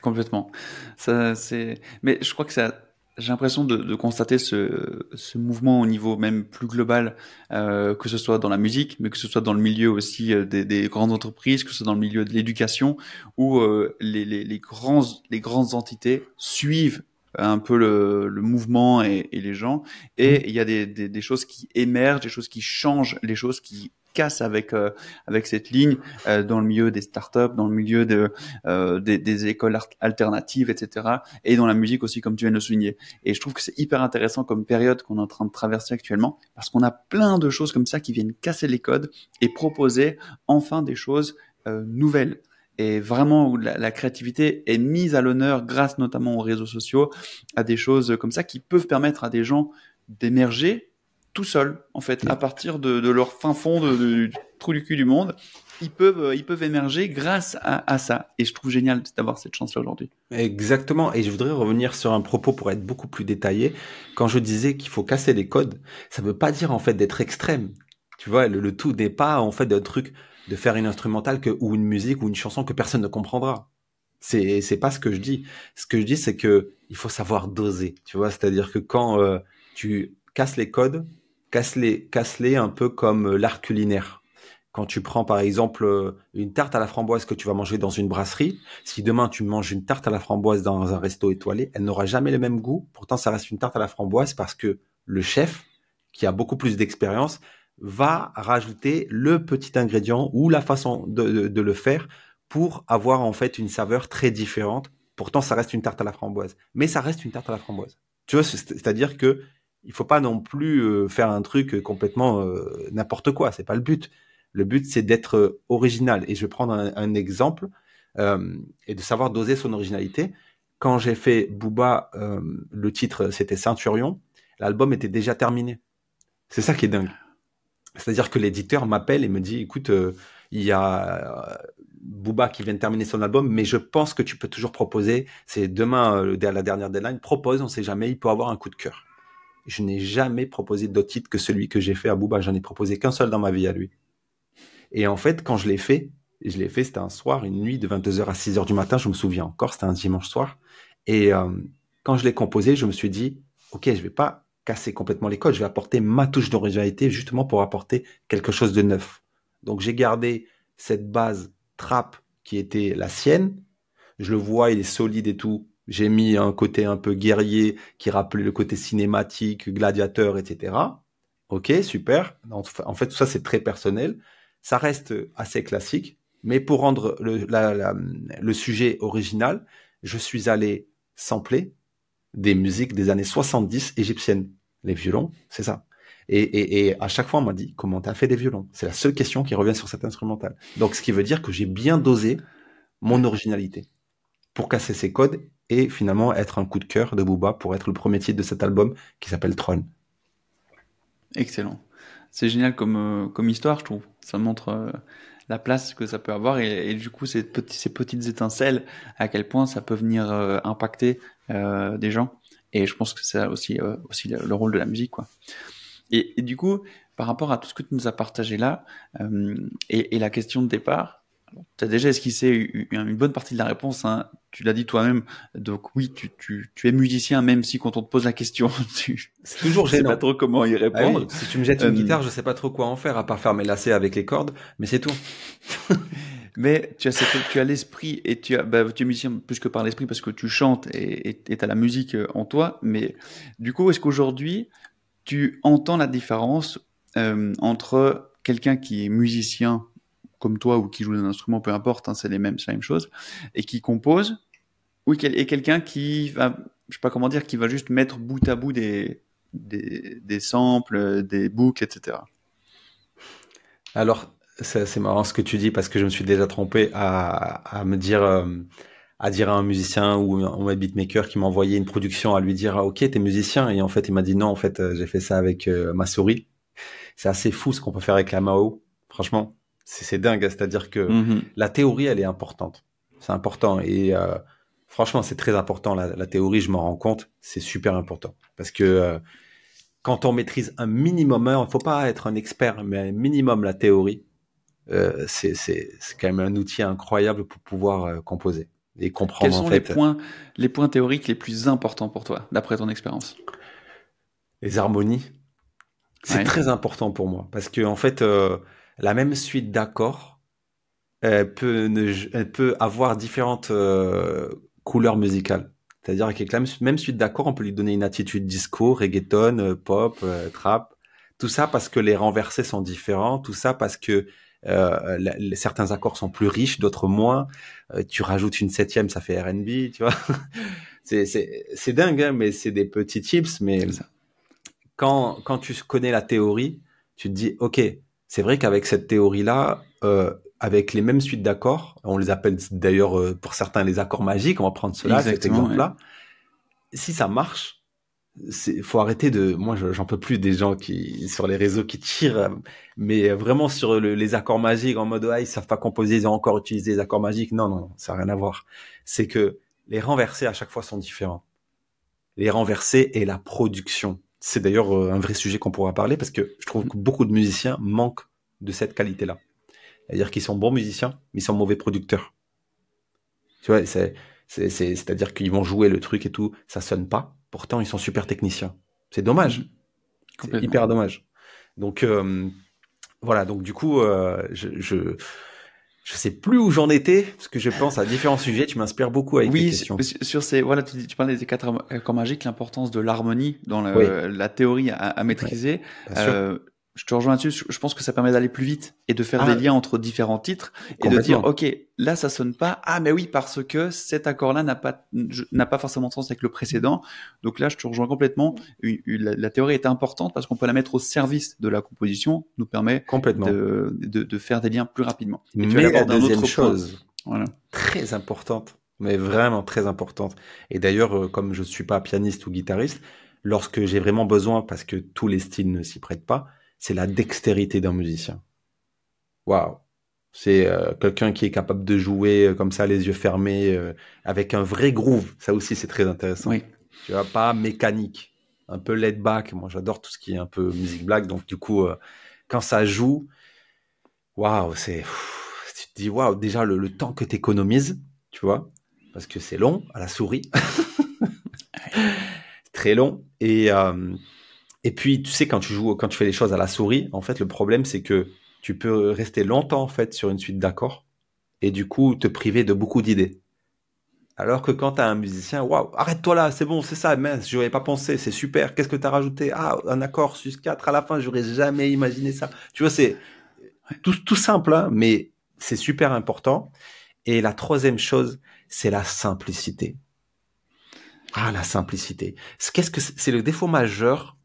complètement. Ça, c'est. Mais je crois que ça. J'ai l'impression de, de, constater ce, ce, mouvement au niveau même plus global, euh, que ce soit dans la musique, mais que ce soit dans le milieu aussi euh, des, des, grandes entreprises, que ce soit dans le milieu de l'éducation, où euh, les, les, les, grands, les grandes entités suivent un peu le, le mouvement et, et, les gens, et mmh. il y a des, des, des, choses qui émergent, des choses qui changent, les choses qui casse avec euh, avec cette ligne euh, dans le milieu des startups, dans le milieu de euh, des, des, écoles alternatives, etc. Et dans la musique aussi, comme tu viens de le souligner. Et je trouve que c'est hyper intéressant comme période qu'on est en train de traverser actuellement, parce qu'on a plein de choses comme ça qui viennent casser les codes et proposer enfin des choses nouvelles et vraiment où la, créativité est mise à l'honneur grâce notamment aux réseaux sociaux, à des choses comme ça qui peuvent permettre à des gens d'émerger tout seuls, en fait, à partir de, leur fin fond de, du trou du cul du monde. Ils peuvent, ils peuvent émerger grâce à, ça. Et je trouve génial d'avoir cette chance-là aujourd'hui. Exactement. Et je voudrais revenir sur un propos pour être beaucoup plus détaillé. Quand je disais qu'il faut casser les codes, ça veut pas dire en fait d'être extrême. Tu vois, le, tout n'est pas en fait d'un truc de faire une instrumentale que, ou une musique ou une chanson que personne ne comprendra. C'est c'est pas ce que je dis. Ce que je dis c'est que il faut savoir doser. Tu vois, c'est-à-dire que quand euh, tu casses les codes, casse-les, casse-les un peu comme euh, l'art culinaire. Quand tu prends par exemple euh, une tarte à la framboise que tu vas manger dans une brasserie, si demain tu manges une tarte à la framboise dans un resto étoilé, elle n'aura jamais le même goût. Pourtant, ça reste une tarte à la framboise parce que le chef, qui a beaucoup plus d'expérience, va rajouter le petit ingrédient ou la façon de, le faire pour avoir en fait une saveur très différente. Pourtant, ça reste une tarte à la framboise, mais ça reste une tarte à la framboise. Tu vois, c'est-à-dire que il faut pas non plus euh, faire un truc complètement euh, n'importe quoi. C'est pas le but. Le but, c'est d'être euh, original. Et je vais prendre un, exemple et de savoir doser son originalité. Quand j'ai fait Booba, le titre c'était Ceinturion. L'album était déjà terminé. C'est ça qui est dingue. C'est-à-dire que l'éditeur m'appelle et me dit, écoute, il y a Booba qui vient de terminer son album, mais je pense que tu peux toujours proposer. C'est demain la dernière deadline. Propose, on sait jamais. Il peut avoir un coup de cœur je n'ai jamais proposé d'autre titre que celui que j'ai fait à Booba. J'en ai proposé qu'un seul dans ma vie à lui. Et en fait, quand je l'ai fait, je l'ai fait, c'était un soir, une nuit de 22h à 6h du matin, je me souviens encore, c'était un dimanche soir. Et euh, quand je l'ai composé, je me suis dit, OK, je vais pas casser complètement les codes, je vais apporter ma touche d'originalité justement pour apporter quelque chose de neuf. Donc j'ai gardé cette base trap qui était la sienne. Je le vois, il est solide et tout. J'ai mis un côté un peu guerrier qui rappelait le côté cinématique, gladiateur, etc. Ok, super. En fait, tout ça, c'est très personnel. Ça reste assez classique. Mais pour rendre le, le sujet original, je suis allé sampler des musiques des années 70 égyptiennes. Les violons, c'est ça. Et, à chaque fois, on m'a dit, comment t'as fait des violons? C'est la seule question qui revient sur cet instrumental. Donc, ce qui veut dire que j'ai bien dosé mon originalité pour casser ces codes et finalement être un coup de cœur de Booba pour être le premier titre de cet album qui s'appelle Tron. Excellent. C'est génial comme, euh, comme histoire, je trouve. Ça montre euh, la place que ça peut avoir et, du coup ces petites étincelles, à quel point ça peut venir euh, impacter des gens. Et je pense que c'est aussi, aussi le, rôle de la musique. Quoi. Et, du coup, par rapport à tout ce que tu nous as partagé là, et, et la question de départ, tu as déjà esquissé une bonne partie de la réponse. Hein. Tu l'as dit toi-même. Donc oui, tu, tu, tu, es musicien, même si quand on te pose la question, tu c'est toujours gênant. sais pas trop comment y répondre. Ah si tu me jettes une euh, guitare, je sais pas trop quoi en faire à part faire mes lacets avec les cordes, mais c'est tout. mais tu as, l'esprit et bah, tu es musicien plus que par l'esprit parce que tu chantes et tu as la musique euh, en toi. Mais du coup, est-ce qu'aujourd'hui tu entends la différence euh, entre quelqu'un qui est musicien comme toi ou qui joue un instrument, peu importe, hein, c'est les mêmes, c'est la même chose, et qui compose, ou et quelqu'un qui va, je sais pas comment dire, qui va juste mettre bout à bout des, des, des samples, des boucles, etc. Alors, c'est marrant ce que tu dis parce que je me suis déjà trompé à, à me dire, euh, à dire à un musicien ou un beatmaker qui m'a envoyé une production à lui dire ah, ok t'es musicien et en fait il m'a dit non en fait euh, j'ai fait ça avec euh, ma souris. C'est assez fou ce qu'on peut faire avec la Mao. Franchement, c'est dingue. C'est-à-dire que mm-hmm. la théorie elle est importante. C'est important et franchement c'est très important la, la théorie. Je m'en rends compte. C'est super important parce que quand on maîtrise un minimum, il ne faut pas être un expert, mais un minimum la théorie, euh, c'est quand même un outil incroyable pour pouvoir euh, composer et comprendre. Quels sont les, points, les points théoriques les plus importants pour toi, d'après ton expérience? Les harmonies. C'est très important pour moi parce que en fait, euh, la même suite d'accords peut, peut avoir différentes couleurs musicales. C'est-à-dire avec la même suite d'accords, on peut lui donner une attitude disco, reggaeton, euh, pop, euh, trap. Tout ça parce que les renversés sont différents. Tout ça parce que euh, certains accords sont plus riches, d'autres moins. tu rajoutes une septième, ça fait R&B, tu vois. c'est dingue, hein, mais c'est des petits tips. Mais quand quand tu connais la théorie, tu te dis, ok, c'est vrai qu'avec cette théorie-là, avec les mêmes suites d'accords. On les appelle d'ailleurs euh, pour certains les accords magiques. On va prendre cela, cet exemple-là. Si ça marche, il faut arrêter de. Moi, j'en peux plus des gens qui sur les réseaux qui tirent, mais vraiment sur les accords magiques en mode ah ils savent pas composer, ils ont encore utilisé les accords magiques. Non, non, ça n'a rien à voir. C'est que les renversés à chaque fois sont différents. Les renversés et la production. C'est d'ailleurs euh, un vrai sujet qu'on pourra parler parce que je trouve que beaucoup de musiciens manquent de cette qualité-là. C'est-à-dire qu'ils sont bons musiciens, mais ils sont mauvais producteurs. Tu vois, c'est, c'est, c'est, à dire qu'ils vont jouer le truc et tout, ça sonne pas. Pourtant, ils sont super techniciens. C'est dommage. C'est hyper dommage. Donc, euh, voilà. Donc, du coup, euh, je, je, je sais plus où j'en étais, parce que je pense à différents sujets. Tu m'inspires beaucoup avec oui, tes questions. sur ces, voilà, tu, tu parlais des quatre accords magiques, l'importance de l'harmonie dans la théorie à, à maîtriser. Euh, je te rejoins là-dessus. Je pense que ça permet d'aller plus vite et de faire des ah. liens entre différents titres et de dire, OK, là, ça sonne pas. Ah, mais oui, parce que cet accord-là n'a pas, n'a pas forcément de sens avec le précédent. Donc là, je te rejoins complètement. La, théorie est importante parce qu'on peut la mettre au service de la composition, nous permet complètement. De, de, faire des liens plus rapidement. mais la deuxième chose, voilà. très importante, mais vraiment très importante. Et d'ailleurs, euh, comme je suis pas pianiste ou guitariste, lorsque j'ai vraiment besoin, parce que tous les styles ne s'y prêtent pas, c'est la dextérité d'un musicien. Waouh. C'est euh, quelqu'un qui est capable de jouer euh, comme ça, les yeux fermés, euh, avec un vrai groove. Ça aussi, c'est très intéressant. Oui. Tu vois, pas mécanique, un peu laid back. Moi, j'adore tout ce qui est un peu musique black. Donc, du coup, quand ça joue, waouh, c'est. Tu te dis, waouh, déjà le, le temps que tu économises, tu vois, parce que c'est long à la souris. très long. Et et puis, tu sais, quand tu joues, quand tu fais les choses à la souris, en fait, le problème, c'est que tu peux rester longtemps, en fait, sur une suite d'accords et du coup, te priver de beaucoup d'idées. Alors que quand tu as un musicien, waouh, arrête-toi là, c'est bon, c'est ça, mince, j'aurais pas pensé, c'est super, qu'est-ce que tu as rajouté? Ah, un accord sus 4 à la fin, j'aurais jamais imaginé ça. Tu vois, c'est tout, tout simple, hein, mais c'est super important. Et la troisième chose, c'est la simplicité. Ah, la simplicité. Qu'est-ce que c'est le défaut majeur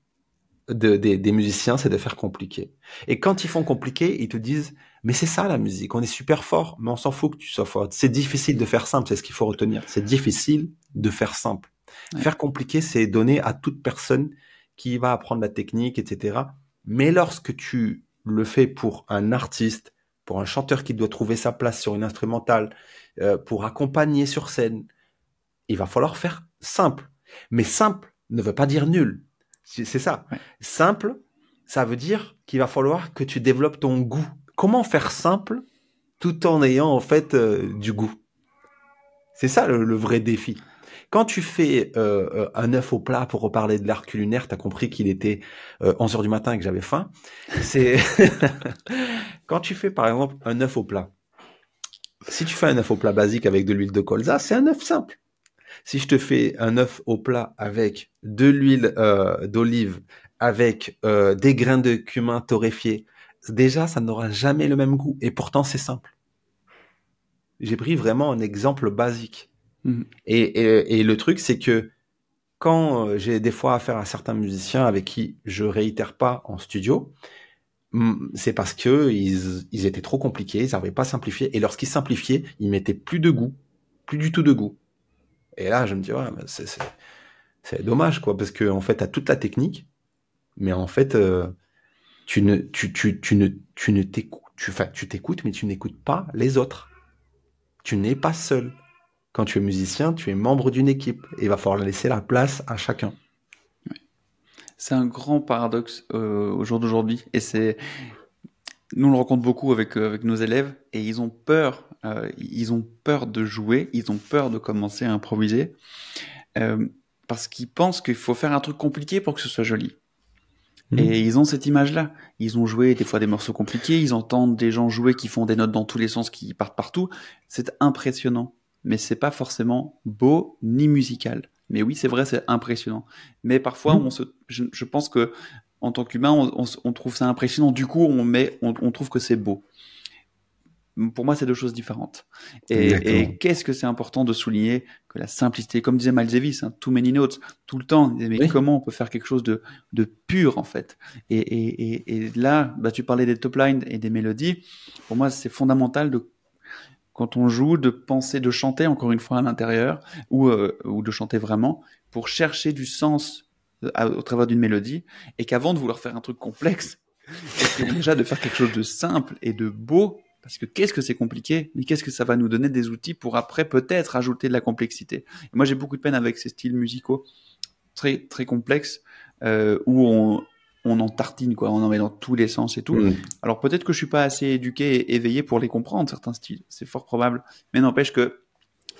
des musiciens, c'est de faire compliqué. Et quand ils font compliqué, ils te disent, mais c'est ça la musique, on est super fort, mais on s'en fout que tu sois fort. C'est difficile de faire simple, c'est ce qu'il faut retenir. C'est difficile de faire simple. Faire compliqué, c'est donner à toute personne qui va apprendre la technique, etc. Mais lorsque tu le fais pour un artiste, pour un chanteur qui doit trouver sa place sur une instrumentale, euh, pour accompagner sur scène, il va falloir faire simple. Mais simple ne veut pas dire nul. C'est ça. Simple, ça veut dire qu'il va falloir que tu développes ton goût. Comment faire simple tout en ayant en fait euh, du goût? C'est ça le, vrai défi. Quand tu fais euh, euh, un œuf au plat pour reparler de l'art culinaire, tu as compris qu'il était 11 heures du matin et que j'avais faim. C'est quand tu fais par exemple un œuf au plat. Si tu fais un œuf au plat basique avec de l'huile de colza, c'est un œuf simple. Si je te fais un œuf au plat avec de l'huile euh, d'olive, avec euh, des grains de cumin torréfiés, déjà, ça n'aura jamais le même goût. Et pourtant, c'est simple. J'ai pris vraiment un exemple basique. Mhm. Et, et, et le truc, c'est que quand euh, j'ai des fois affaire à certains musiciens avec qui je réitère pas en studio, mm, c'est parce que ils, ils étaient trop compliqués, ils n'arrivaient pas à simplifier. Et lorsqu'ils simplifiaient, ils mettaient plus de goût, plus du tout de goût. Et là, je me dis, ouais, c'est, dommage, quoi, parce que en fait, t'as toute la technique, mais en fait, euh, tu ne, tu, tu, tu ne, tu ne t'écoutes, tu, tu t'écoutes, mais tu n'écoutes pas les autres. Tu n'es pas seul. Quand tu es musicien, tu es membre d'une équipe. Et il va falloir laisser la place à chacun. C'est un grand paradoxe euh, au jour d'aujourd'hui. Et c'est. Nous, on le rencontre beaucoup avec, euh, avec nos élèves et ils ont peur. Euh, ils ont peur de jouer, ils ont peur de commencer à improviser euh, parce qu'ils pensent qu'il faut faire un truc compliqué pour que ce soit joli. Mhm. Et ils ont cette image-là. Ils ont joué des fois des morceaux compliqués, ils entendent des gens jouer qui font des notes dans tous les sens, qui partent partout. C'est impressionnant, mais c'est pas forcément beau ni musical. Mais oui, c'est vrai, c'est impressionnant. Mais parfois, Mhm. on se, je, je pense que en tant qu'humain, on, on trouve ça impressionnant. Du coup, on met, on, on trouve que c'est beau. Pour moi, c'est deux choses différentes. Et, qu'est-ce que c'est important de souligner que la simplicité, comme disait Miles Davis, hein, too many notes, tout le temps. Mais Oui. comment on peut faire quelque chose de, de pur en fait? Et, et, et, là, bah, tu parlais des top lines et des mélodies. Pour moi, c'est fondamental de quand on joue, de penser, de chanter encore une fois à l'intérieur ou, euh, ou de chanter vraiment pour chercher du sens euh, à- au travers d'une mélodie et qu'avant de vouloir faire un truc complexe, déjà de faire quelque chose de simple et de beau parce que qu'est-ce que c'est compliqué, mais qu'est-ce que ça va nous donner des outils pour après peut-être ajouter de la complexité. Et moi, j'ai beaucoup de peine avec ces styles musicaux très très complexes euh, où on on en tartine quoi, on en met dans tous les sens et tout. Mhm. Alors peut-être que je suis pas assez éduqué et éveillé pour les comprendre certains styles, c'est fort probable, mais n'empêche que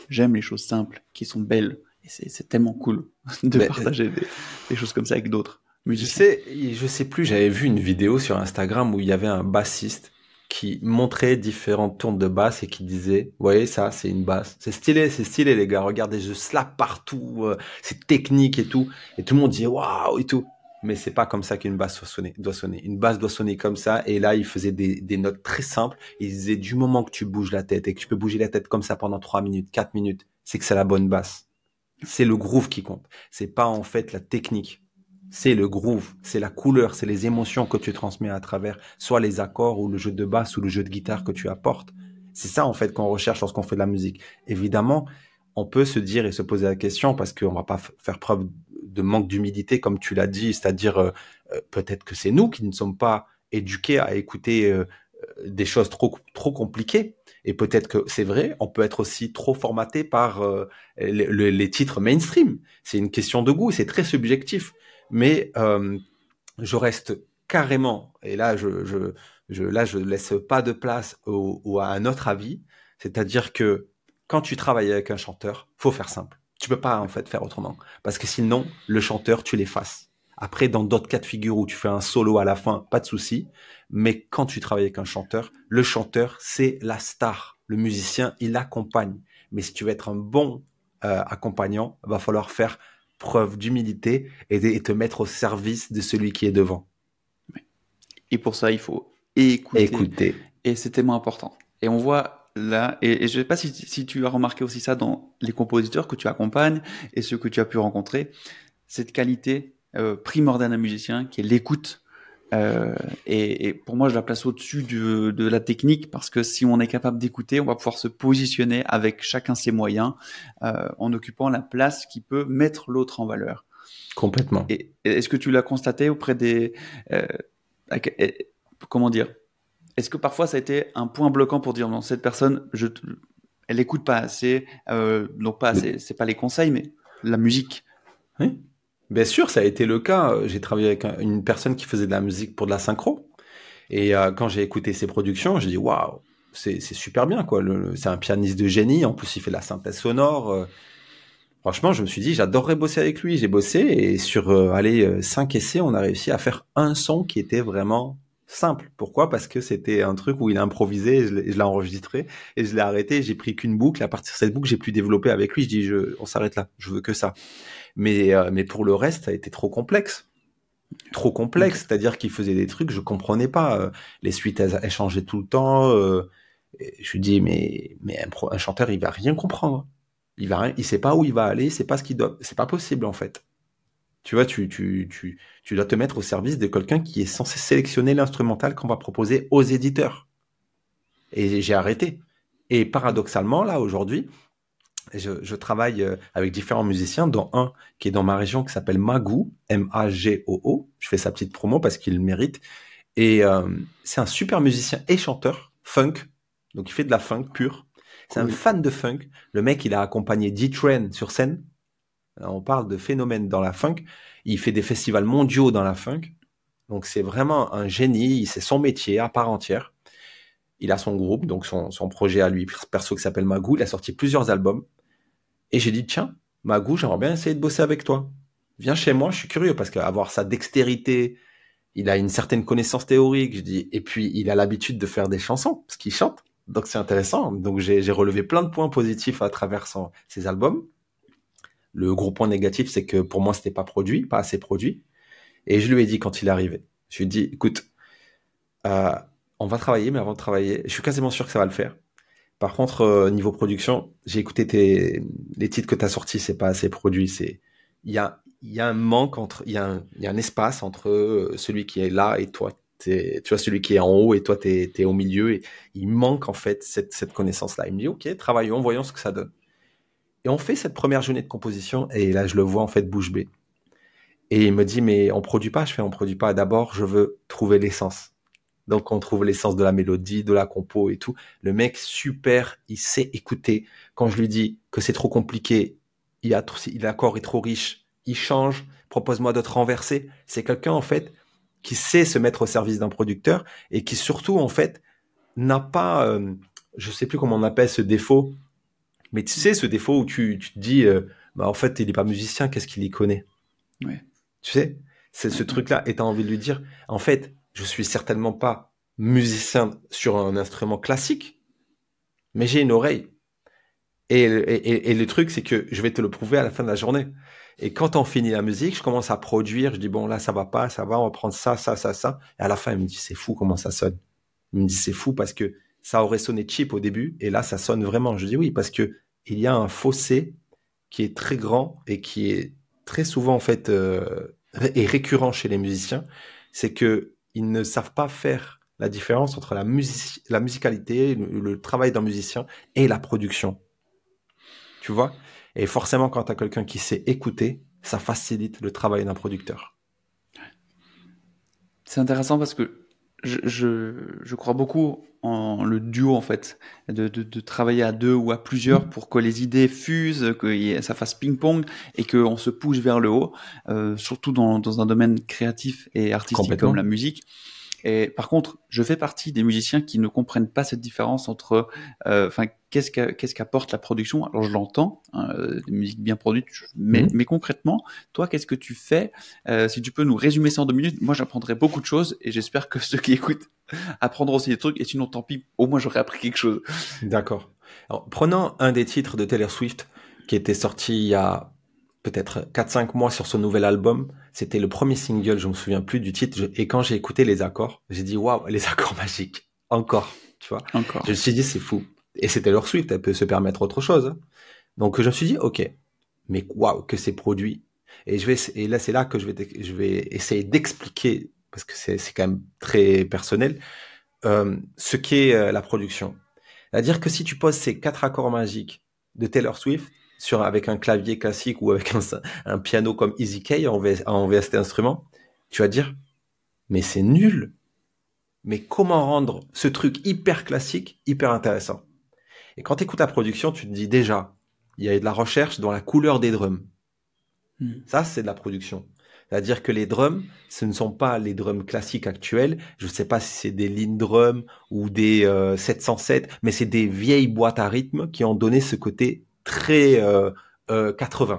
j'aime les choses simples, qui sont belles, et c'est tellement cool de Mais- partager des, des choses comme ça avec d'autres Je musiciens. sais, je sais plus, j'avais vu une vidéo sur Instagram où il y avait un bassiste qui montrait différentes tournes de basse et qui disait, vous voyez ça, c'est une basse. C'est stylé, c'est stylé les gars, regardez, je slap partout, euh, c'est technique et tout. Et tout le monde dit waouh et tout. Mais c'est pas comme ça qu'une basse doit sonner, doit sonner. Une basse doit sonner comme ça. Et là, il faisait des, notes très simples. Il disait du moment que tu bouges la tête et que tu peux bouger la tête comme ça pendant 3 minutes, 4 minutes, c'est que c'est la bonne basse. C'est le groove qui compte. C'est pas en fait la technique c'est le groove, c'est la couleur, c'est les émotions que tu transmets à travers soit les accords ou le jeu de basse ou le jeu de guitare que tu apportes. C'est ça en fait qu'on recherche lorsqu'on fait de la musique. Évidemment, on peut se dire et se poser la question parce qu'on va pas faire preuve de manque d'humilité comme tu l'as dit, c'est-à-dire euh, euh, peut-être que c'est nous qui ne sommes pas éduqués à écouter euh, des choses trop trop compliquées et peut-être que c'est vrai, on peut être aussi trop formaté par les titres mainstream. C'est une question de goût, c'est très subjectif mais euh, je reste carrément, et là je, je, je là je laisse pas de place à un autre avis, c'est-à-dire que quand tu travailles avec un chanteur, faut faire simple. Tu peux pas en fait faire autrement, parce que sinon le chanteur tu l'effaces. Après, dans d'autres cas de figure où tu fais un solo à la fin, pas de souci. Mais quand tu travailles avec un chanteur, le chanteur c'est la star. Le musicien il accompagne. Mais si tu veux être un bon euh, accompagnant, va falloir faire preuve d'humilité et, de- et te mettre au service de celui qui est devant. Et pour ça, il faut écouter. Écoutez. Et c'est tellement important. Et on voit là, et, et je sais pas si, si tu as remarqué aussi ça dans les compositeurs que tu accompagnes et ceux que tu as pu rencontrer, cette qualité euh, primordiale d'un musicien qui est l'écoute. Euh, et, et pour moi, je la place au-dessus de, de la technique parce que si on est capable d'écouter, on va pouvoir se positionner avec chacun ses moyens euh, en occupant la place qui peut mettre l'autre en valeur. Complètement. Et est-ce que tu l'as constaté auprès des... euh, comment dire? Est-ce que parfois ça a été un point bloquant pour dire non, cette personne, je, elle écoute pas assez, donc pas assez, c'est pas les conseils, mais la musique? Oui. Bien sûr, ça a été le cas. J'ai travaillé avec un- une personne qui faisait de la musique pour de la synchro. Et euh, quand j'ai écouté ses productions, j'ai dit waouh, c'est super bien quoi. C'est un pianiste de génie. En plus, il fait de la synthèse sonore. euh. Franchement, je me suis dit j'adorerais bosser avec lui. J'ai bossé et sur euh, allez euh, cinq essais, on a réussi à faire un son qui était vraiment simple. Pourquoi? Parce que c'était un truc où il a improvisé. Je l'ai je l'ai enregistré et je l'ai arrêté. J'ai pris qu'une boucle. À partir de cette boucle, j'ai pu développer avec lui. Je dis on s'arrête là. Je veux que ça. Mais, euh, mais pour le reste, ça a été trop complexe. trop complexe, c'est-à-dire qu'il faisait des trucs, je comprenais pas. Euh, les suites, elles, changeaient tout le temps. Euh, je dis, mais, mais un, chanteur, il va rien comprendre. Il va rien, il sait pas où il va aller, c'est pas ce qu'il doit, c'est pas possible en fait. Tu vois, tu, tu, tu, tu dois te mettre au service de quelqu'un qui est censé sélectionner l'instrumental qu'on va proposer aux éditeurs. Et j'ai arrêté. Et paradoxalement, là, aujourd'hui, je, travaille euh, avec différents musiciens, dont un qui est dans ma région qui s'appelle Magoo, M-A-G-O-O. Je fais sa petite promo parce qu'il le mérite. Et euh, c'est un super musicien et chanteur, funk. Donc il fait de la funk pure. C'est un fan de funk. Le mec, il a accompagné D-Train sur scène. on parle de phénomène dans la funk. Il fait des festivals mondiaux dans la funk. Donc c'est vraiment un génie. C'est son métier à part entière. Il a son groupe, donc son, son projet à lui perso qui s'appelle Magoo. Il a sorti plusieurs albums. Et j'ai dit, tiens, Magou, j'aimerais bien essayer de bosser avec toi. Viens chez moi, je suis curieux parce qu'avoir sa dextérité, il a une certaine connaissance théorique, et puis il a l'habitude de faire des chansons, parce qu'il chante. Donc c'est intéressant. Donc j'ai relevé plein de points positifs à travers ses albums. Le gros point négatif, c'est que pour moi, c'était pas produit, pas assez produit. Et je lui ai dit quand il est arrivé, je lui ai dit, écoute, euh, on va travailler, mais avant de travailler, je suis quasiment sûr que ça va le faire. Par contre, euh, niveau production, j'ai écouté les titres que tu as sortis, c'est pas assez produit. C'est il y a, y a un manque entre, il y, a un, espace entre euh, celui qui est là et toi. tu vois, celui qui est en haut et toi, tu es, au milieu. Et il manque en fait cette, cette connaissance-là. Il me dit, OK, travaillons, voyons ce que ça donne. Et on fait cette première journée de composition et là, je le vois en fait bouche bée. Et il me dit, mais on produit pas. Je fais, on produit pas. D'abord, je veux trouver l'essence. Donc on trouve l'essence de la mélodie, de la compo et tout. Le mec super, il sait écouter. Quand je lui dis que c'est trop compliqué, il a l'accord est trop riche, il change, propose-moi d'autres renverser. C'est quelqu'un en fait qui sait se mettre au service d'un producteur et qui surtout en fait n'a pas, euh, je sais plus comment on appelle ce défaut, mais tu sais ce défaut où tu, te dis, euh, bah en fait il n'est pas musicien, qu'est-ce qu'il y connaît? Ouais. Tu sais, c'est ce truc-là et tu as envie de lui dire, en fait je suis certainement pas musicien sur un instrument classique, mais j'ai une oreille. Et, le truc, c'est que je vais te le prouver à la fin de la journée. Et quand on finit la musique, je commence à produire. Je dis, bon, là, ça va pas, ça va, on va prendre ça, ça, ça, ça. Et à la fin, il me dit, c'est fou comment ça sonne. Il me dit, c'est fou parce que ça aurait sonné cheap au début. Et là, ça sonne vraiment. Je dis, oui, parce que il y a un fossé qui est très grand et qui est très souvent, en fait, euh, et récurrent chez les musiciens. C'est que ils ne savent pas faire la différence entre la, la musicalité, le, travail d'un musicien et la production. Tu vois? Et forcément, quand tu as quelqu'un qui sait écouter, ça facilite le travail d'un producteur. C'est intéressant parce que je, je, crois beaucoup en le duo en fait, de, de, travailler à deux ou à plusieurs pour que les idées fusent, que ça fasse ping-pong et qu'on se pousse vers le haut, euh, surtout dans, dans un domaine créatif et artistique comme la musique. Et par contre, je fais partie des musiciens qui ne comprennent pas cette différence entre, euh, enfin, qu'est-ce qu'est-ce qu'apporte la production? Alors je l'entends, hein, euh, des musiques bien produites, mais, mhm. mais concrètement, toi, qu'est-ce que tu fais? Euh, Si tu peux nous résumer ça en deux minutes, moi j'apprendrai beaucoup de choses et j'espère que ceux qui écoutent apprendront aussi des trucs. Et sinon, tant pis, au moins j'aurais appris quelque chose. D'accord. Alors, prenons un des titres de Taylor Swift qui était sorti il y a peut-être 4-5 mois sur son nouvel album. C'était le premier single, je me souviens plus du titre. et quand j'ai écouté les accords, j'ai dit waouh, les accords magiques. Encore, tu vois. Encore. Je me suis dit c'est fou. Et c'était leur suite, elle peut se permettre autre chose. Donc je me suis dit ok, mais waouh que c'est produit. Et je vais et là c'est là que je vais je vais essayer d'expliquer parce que c'est c'est quand même très personnel euh, ce qu'est euh, la production. C'est-à-dire que si tu poses ces quatre accords magiques de Taylor Swift, sur, avec un clavier classique ou avec un, piano comme Easy Key en, en VST instrument, tu vas dire, mais c'est nul. Mais comment rendre ce truc hyper classique, hyper intéressant? Et quand tu écoutes la production, tu te dis déjà, il y a de la recherche dans la couleur des drums. Hmm. Ça, c'est de la production. C'est-à-dire que les drums, ce ne sont pas les drums classiques actuels. Je ne sais pas si c'est des Lean Drums ou des 707, euh, mais c'est des vieilles boîtes à rythme qui ont donné ce côté très euh, 80. Euh,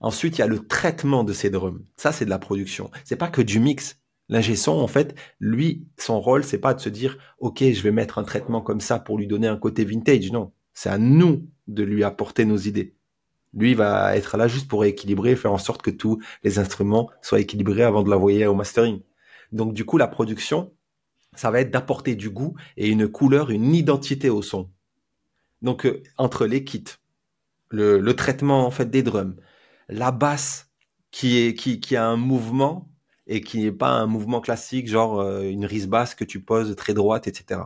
Ensuite, il y a le traitement de ces drums. Ça, c'est de la production. C'est pas que du mix. L'ingé son, en fait, lui, son rôle, c'est pas de se dire, OK, je vais mettre un traitement comme ça pour lui donner un côté vintage. Non. C'est à nous de lui apporter nos idées. Lui, va être là juste pour équilibrer, faire en sorte que tous les instruments soient équilibrés avant de l'envoyer au mastering. Donc, du coup, la production, ça va être d'apporter du goût et une couleur, une identité au son. Donc, euh, entre les kits, le, le, traitement en fait des drums, la basse qui est qui, qui a un mouvement et qui n'est pas un mouvement classique, genre euh, une rise basse que tu poses très droite, etc.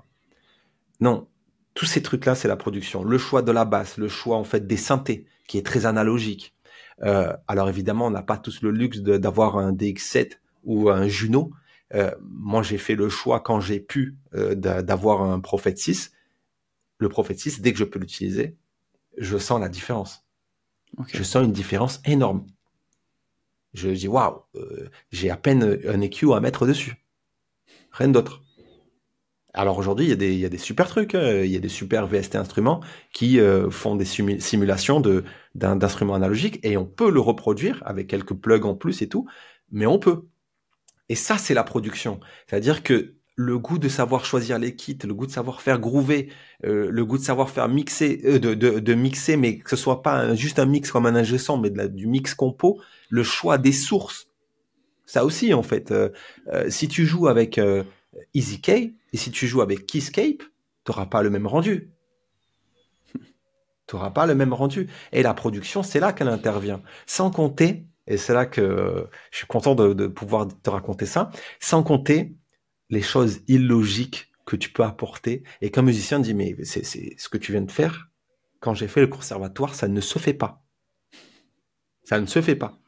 Non, tous ces trucs-là, c'est la production. Le choix de la basse, le choix en fait des synthés, qui est très analogique. Euh, alors évidemment, on n'a pas tous le luxe d'avoir un DX7 ou un Juno. Moi, j'ai fait le choix quand j'ai pu d'avoir un Prophet 6. Le Prophet 6, dès que je peux l'utiliser, je sens la différence. Je sens une différence énorme. Je dis waouh, euh, j'ai à peine un EQ à mettre dessus. Rien d'autre. Alors aujourd'hui, il y, a des, il y a des super trucs, hein. il y a des super VST instruments qui euh, font des simulations de, d'instruments analogiques et on peut le reproduire avec quelques plugs en plus et tout, mais on peut. Et ça, c'est la production. C'est-à-dire que le goût de savoir choisir les kits, le goût de savoir faire groover, euh, le goût de savoir faire mixer, euh, de, de, mixer, mais que ce soit pas juste un mix comme un ingé mais de la, du mix compo, le choix des sources. Ça aussi, en fait. si tu joues avec Easy K, et si tu joues avec Keyscape, tu n'auras pas le même rendu. Tu n'auras pas le même rendu. Et la production, c'est là qu'elle intervient. Sans compter, et c'est là que je suis content de, pouvoir te raconter ça, sans compter les choses illogiques que tu peux apporter. Et qu'un musicien dit, mais c'est ce que tu viens de faire. Quand j'ai fait le conservatoire, ça ne se fait pas. Ça ne se fait pas.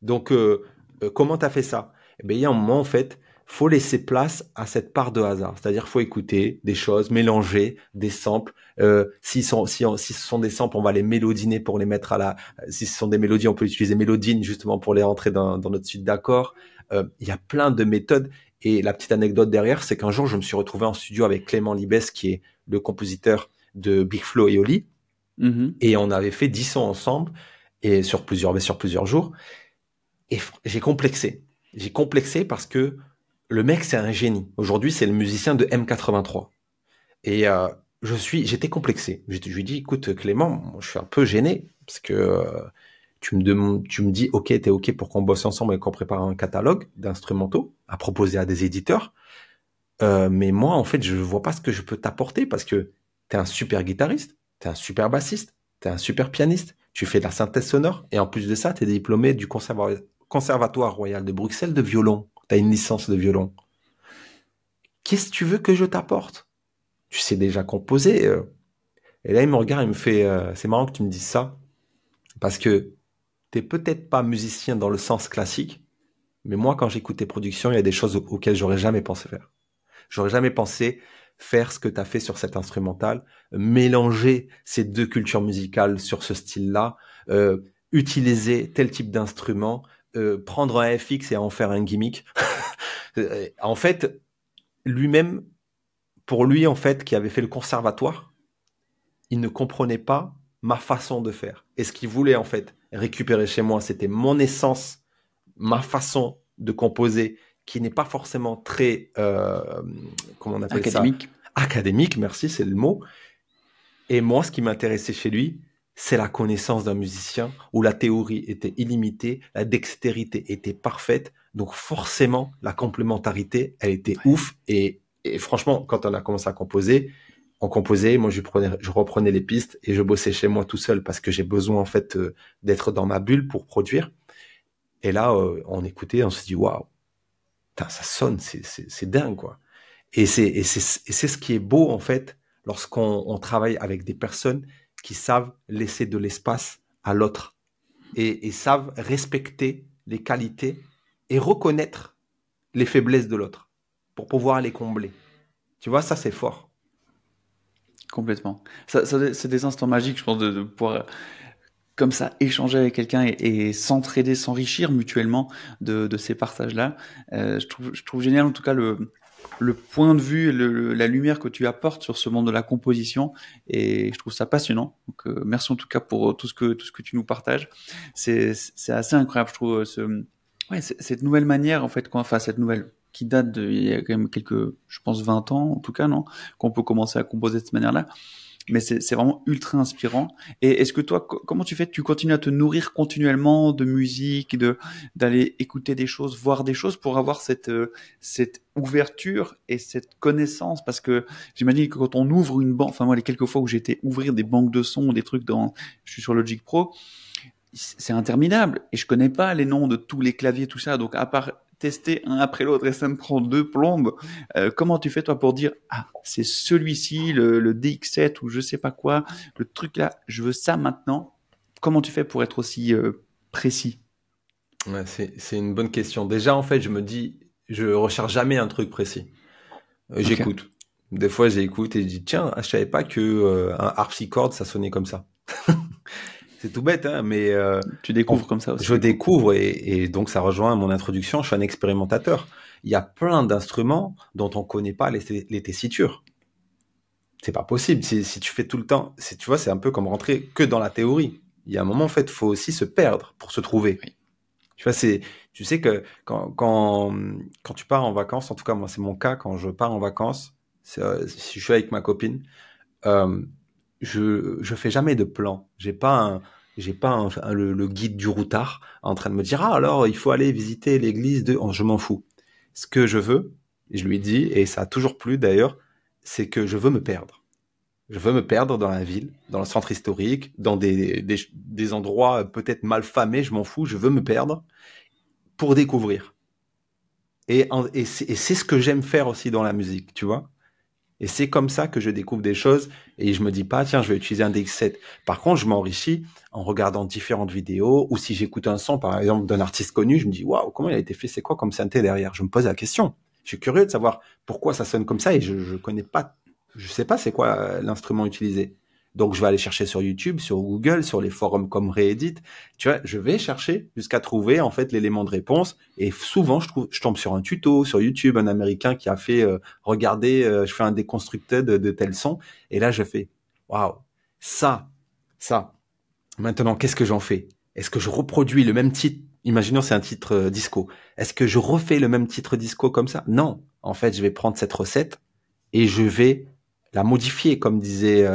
Donc, euh, euh, comment tu as fait ça? Eh bien, il y a un moment, en fait, faut laisser place à cette part de hasard. C'est-à-dire, faut écouter des choses, mélanger des samples. Euh, si, sont, si, si, ce sont des samples, on va les mélodiner pour les mettre à la. Si ce sont des mélodies, on peut utiliser mélodine justement pour les rentrer dans, notre suite d'accords. Il y a plein de méthodes. Et la petite anecdote derrière, c'est qu'un jour, je me suis retrouvé en studio avec Clément Libes, qui est le compositeur de Big Flow et Oli. Mm-hmm. Et on avait fait 10 sons ensemble et sur plusieurs, sur plusieurs jours. Et j'ai complexé. J'ai complexé parce que le mec, c'est un génie. Aujourd'hui, c'est le musicien de M83. Et euh, je suis, j'étais complexé. Je, lui dis, écoute, Clément, je suis un peu gêné parce que euh, tu me demandes, tu me dis, ok, t'es ok pour qu'on bosse ensemble et qu'on prépare un catalogue d'instrumentaux à proposer à des éditeurs. Euh, mais moi, en fait, je ne vois pas ce que je peux t'apporter parce que tu es un super guitariste, tu es un super bassiste, tu es un super pianiste, tu fais de la synthèse sonore et en plus de ça, tu es diplômé du Conservatoire Royal de Bruxelles de violon tu as une licence de violon. Qu'est-ce que tu veux que je t'apporte? Tu sais déjà composer. Euh. Et là, il me regarde, il me fait, euh, c'est marrant que tu me dises ça, parce que t'es peut-être pas musicien dans le sens classique, mais moi, quand j'écoute tes productions, il y a des choses auxquelles j'aurais jamais pensé faire. J'aurais jamais pensé faire ce que tu as fait sur cet instrumental, mélanger ces deux cultures musicales sur ce style-là, euh, utiliser tel type d'instrument, euh, prendre un FX et en faire un gimmick. en fait, lui-même, pour lui, en fait, qui avait fait le conservatoire, il ne comprenait pas ma façon de faire. Et ce qu'il voulait, en fait, récupérer chez moi, c'était mon essence, ma façon de composer, qui n'est pas forcément très, euh, comment on appelle Académique. ça? Académique, merci, c'est le mot. Et moi, ce qui m'intéressait chez lui, c'est la connaissance d'un musicien où la théorie était illimitée, la dextérité était parfaite, donc forcément la complémentarité, elle était ouf. Et, franchement, quand on a commencé à composer, on composait, moi je, reprenais les pistes et je bossais chez moi tout seul parce que j'ai besoin en fait euh, d'être dans ma bulle pour produire. Et là, euh, on écoutait, on se dit waouh, ça sonne, c'est dingue quoi. Et c'est ce qui est beau en fait lorsqu'on travaille avec des personnes qui savent laisser de l'espace à l'autre et, savent respecter les qualités et reconnaître les faiblesses de l'autre pour pouvoir les combler. Tu vois, ça c'est fort. Complètement. Ça, c'est des instants magiques, je pense, de, pouvoir comme ça échanger avec quelqu'un et, s'entraider, s'enrichir mutuellement de, ces partages-là. Euh, je, trouve, je trouve génial en tout cas le, le point de vue et la lumière que tu apportes sur ce monde de la composition et je trouve ça passionnant. Donc euh, merci en tout cas pour tout ce que tout ce que tu nous partages. C'est assez incroyable, je trouve ce ouais, cette nouvelle manière en fait enfin cette nouvelle qui date de il y a quand même quelques je pense 20 ans en tout cas non qu'on peut commencer à composer de cette manière-là. Mais c'est vraiment ultra inspirant. Et est-ce que toi, comment tu fais? Tu continues à te nourrir continuellement de musique, de d'aller écouter des choses, voir des choses pour avoir cette euh, cette ouverture et cette connaissance? Parce que j'imagine que quand on ouvre une banque, enfin moi les quelques fois où j'ai été ouvrir des banques de sons, des trucs dans, je suis sur Logic Pro, c'est interminable. Et je connais pas les noms de tous les claviers tout ça. Donc à part tester un après l'autre et ça me prend deux plombes. Euh, comment tu fais toi pour dire ah c'est celui-ci le, DX7 ou je sais pas quoi le truc là je veux ça maintenant. Comment tu fais pour être aussi euh, précis? Ouais, c'est une bonne question. Déjà en fait je me dis je recherche jamais un truc précis. Euh, j'écoute. Des fois j'écoute et je dis tiens je savais pas que un harpsichord ça sonnait comme ça C'est tout bête, hein, mais euh, tu découvres comme ça aussi. Je découvre et, donc ça rejoint mon introduction. Je suis un expérimentateur. Il y a plein d'instruments dont on connaît pas les, les tessitures. C'est pas possible. Si, si, tu fais tout le temps, si tu vois, c'est un peu comme rentrer que dans la théorie. Il y a un moment, en fait, faut aussi se perdre pour se trouver. Tu vois, c'est, tu sais que quand, quand, quand tu pars en vacances, en tout cas, moi, c'est mon cas, quand je pars en vacances, euh, si je suis avec ma copine, euh, je je fais jamais de plan. J'ai pas un j'ai pas le, guide du routard en train de me dire ah alors il faut aller visiter l'église de oh, je m'en fous. Ce que je veux, je lui dis et ça a toujours plu d'ailleurs, c'est que je veux me perdre. Je veux me perdre dans la ville, dans le centre historique, dans des, des, des endroits peut-être mal famés, je m'en fous, je veux me perdre pour découvrir. Et, et c'est ce que j'aime faire aussi dans la musique, tu vois. Et c'est comme ça que je découvre des choses et je me dis pas, tiens, je vais utiliser un DX7. Par contre, je m'enrichis en regardant différentes vidéos ou si j'écoute un son, par exemple, d'un artiste connu, je me dis, waouh, comment il a été fait? C'est quoi comme synthé derrière? Je me pose la question. Je suis curieux de savoir pourquoi ça sonne comme ça et je, je connais pas, je sais pas c'est quoi euh, l'instrument utilisé. Donc, je vais aller chercher sur YouTube, sur Google, sur les forums comme Reddit. Tu vois, je vais chercher jusqu'à trouver, en fait, l'élément de réponse. Et souvent, je trouve, je tombe sur un tuto sur YouTube, un américain qui a fait, euh, regarder, euh, je fais un déconstructeur de, tel son. Et là, je fais, waouh, ça, ça. Maintenant, qu'est-ce que j'en fais? Est-ce que je reproduis le même titre? Imaginons c'est un titre euh, disco. Est-ce que je refais le même titre disco comme ça? Non. En fait, je vais prendre cette recette et je vais la modifier, comme disait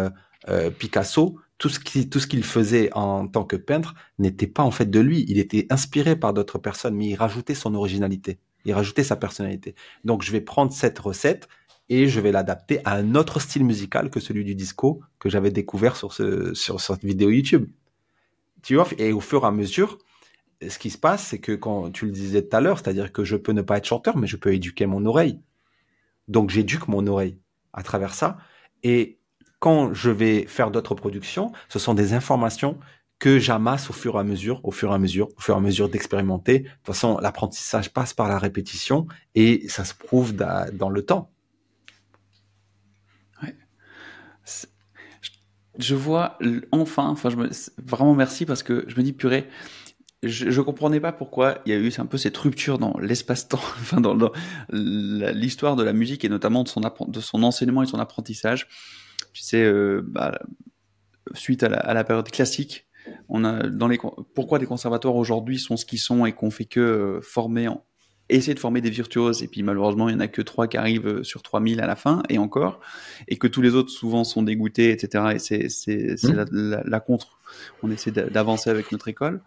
euh, Picasso, tout ce qu'il faisait en tant que peintre n'était pas en fait de lui. Il était inspiré par d'autres personnes, mais il rajoutait son originalité. Il rajoutait sa personnalité. Donc, je vais prendre cette recette et je vais l'adapter à un autre style musical que celui du disco que j'avais découvert sur ce, sur cette vidéo YouTube. Tu vois, et au fur et à mesure, ce qui se passe, c'est que quand tu le disais tout à l'heure, c'est-à-dire que je peux ne pas être chanteur, mais je peux éduquer mon oreille. Donc, j'éduque mon oreille à travers ça. Et quand je vais faire d'autres productions, ce sont des informations que j'amasse au fur et à mesure, au fur et à mesure, au fur et à mesure d'expérimenter. De toute façon, l'apprentissage passe par la répétition et ça se prouve dans le temps. Je vois enfin, vraiment merci parce que je me dis purée, je, je comprenais pas pourquoi il y a eu un peu cette rupture dans l'espace-temps, enfin dans, l'histoire de la musique et notamment de son enseignement et son apprentissage tu sais, euh, bah, suite à la, période classique, on a dans les pourquoi les conservatoires aujourd'hui sont ce qu'ils sont et qu'on fait que euh, former essayer de former des virtuoses et puis malheureusement il y en a que trois qui arrivent euh, sur 3000 à la fin et encore et que tous les autres souvent sont dégoûtés etc et c'est mmh. la, contre on essaie d'avancer avec notre école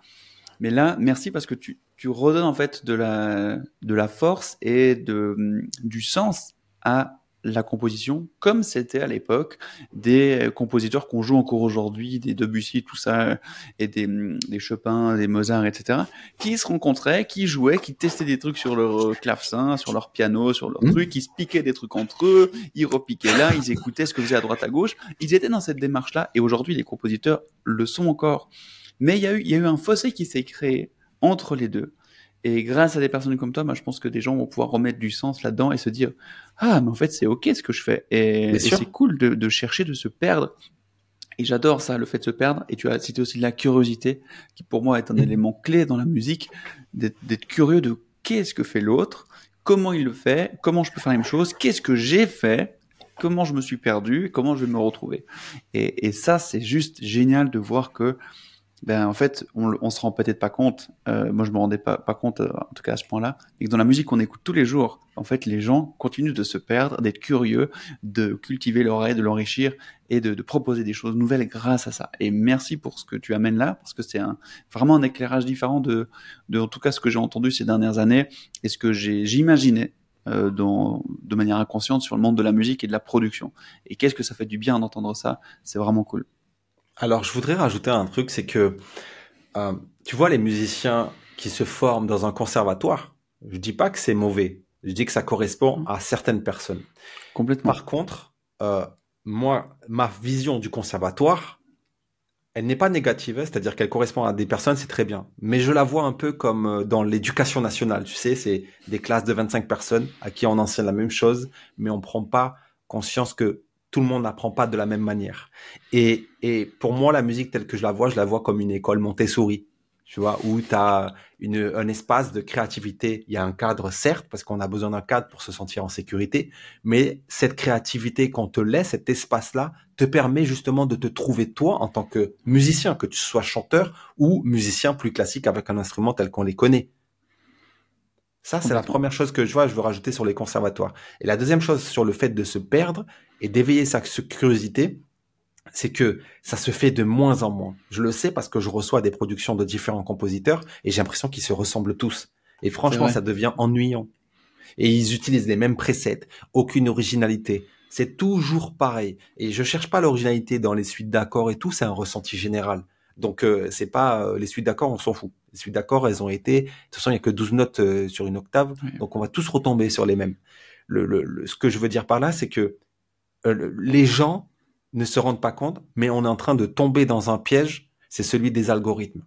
mais là merci parce que tu tu redonnes en fait de la de la force et de du sens à la composition comme c'était à l'époque des compositeurs qu'on joue encore aujourd'hui, des Debussy, tout ça, et des, des Chopin, des Mozart, etc., qui se rencontraient, qui jouaient, qui testaient des trucs sur leur clavecin, sur leur piano, sur leur mmh. truc, qui se piquaient des trucs entre eux, ils repiquaient là, ils écoutaient ce que faisait à droite à gauche. Ils étaient dans cette démarche-là, et aujourd'hui, les compositeurs le sont encore. Mais il y a eu, il y a eu un fossé qui s'est créé entre les deux. Et grâce à des personnes comme toi, moi, je pense que des gens vont pouvoir remettre du sens là-dedans et se dire ah, mais en fait, c'est ok ce que je fais. Et, c'est cool de, de, chercher, de se perdre. Et j'adore ça, le fait de se perdre. Et tu as cité aussi la curiosité, qui pour moi est un mm. élément clé dans la musique, d'être curieux de qu'est-ce que fait l'autre, comment il le fait, comment je peux faire la même chose, qu'est-ce que j'ai fait, comment je me suis perdu, comment je vais me retrouver. Et, et ça, c'est juste génial de voir que ben en fait, on, on se rend peut-être pas compte. Euh, moi, je me rendais pas, pas compte, euh, en tout cas à ce point-là, et que dans la musique qu'on écoute tous les jours, en fait, les gens continuent de se perdre, d'être curieux, de cultiver l'oreille, de l'enrichir et de, de, proposer des choses nouvelles grâce à ça. Et merci pour ce que tu amènes là, parce que c'est un, vraiment un éclairage différent de, de, en tout cas, ce que j'ai entendu ces dernières années et ce que j'imaginais euh, dans, de manière inconsciente sur le monde de la musique et de la production. Et qu'est-ce que ça fait du bien d'entendre ça C'est vraiment cool. Alors, je voudrais rajouter un truc, c'est que euh, tu vois les musiciens qui se forment dans un conservatoire? Je dis pas que c'est mauvais. Je dis que ça correspond à certaines personnes. Complètement. Par contre, euh, moi, ma vision du conservatoire, elle n'est pas négative, hein, c'est-à-dire qu'elle correspond à des personnes, c'est très bien. Mais je la vois un peu comme euh, dans l'éducation nationale, tu sais, c'est des classes de 25 personnes à qui on enseigne la même chose, mais on prend pas conscience que tout le monde n'apprend pas de la même manière. Et, pour moi, la musique telle que je la vois, je la vois comme une école Montessori, tu vois, où tu as un espace de créativité. Il y a un cadre, certes, parce qu'on a besoin d'un cadre pour se sentir en sécurité, mais cette créativité qu'on te laisse, cet espace-là, te permet justement de te trouver toi en tant que musicien, que tu sois chanteur ou musicien plus classique avec un instrument tel qu'on les connaît. Ça, c'est la première chose que je vois, je veux rajouter sur les conservatoires. Et la deuxième chose sur le fait de se perdre et d'éveiller sa curiosité, c'est que ça se fait de moins en moins. Je le sais parce que je reçois des productions de différents compositeurs et j'ai l'impression qu'ils se ressemblent tous. Et franchement, ça devient ennuyant. Et ils utilisent les mêmes presets, aucune originalité. C'est toujours pareil. Et je cherche pas l'originalité dans les suites d'accords et tout, c'est un ressenti général. Donc euh, c'est pas euh, les suites d'accords, on s'en fout. Les suites d'accords, elles ont été. De toute façon, il y a que 12 notes euh, sur une octave, donc on va tous retomber sur les mêmes. Le, le, ce que je veux dire par là, c'est que les gens ne se rendent pas compte, mais on est en train de tomber dans un piège. C'est celui des algorithmes.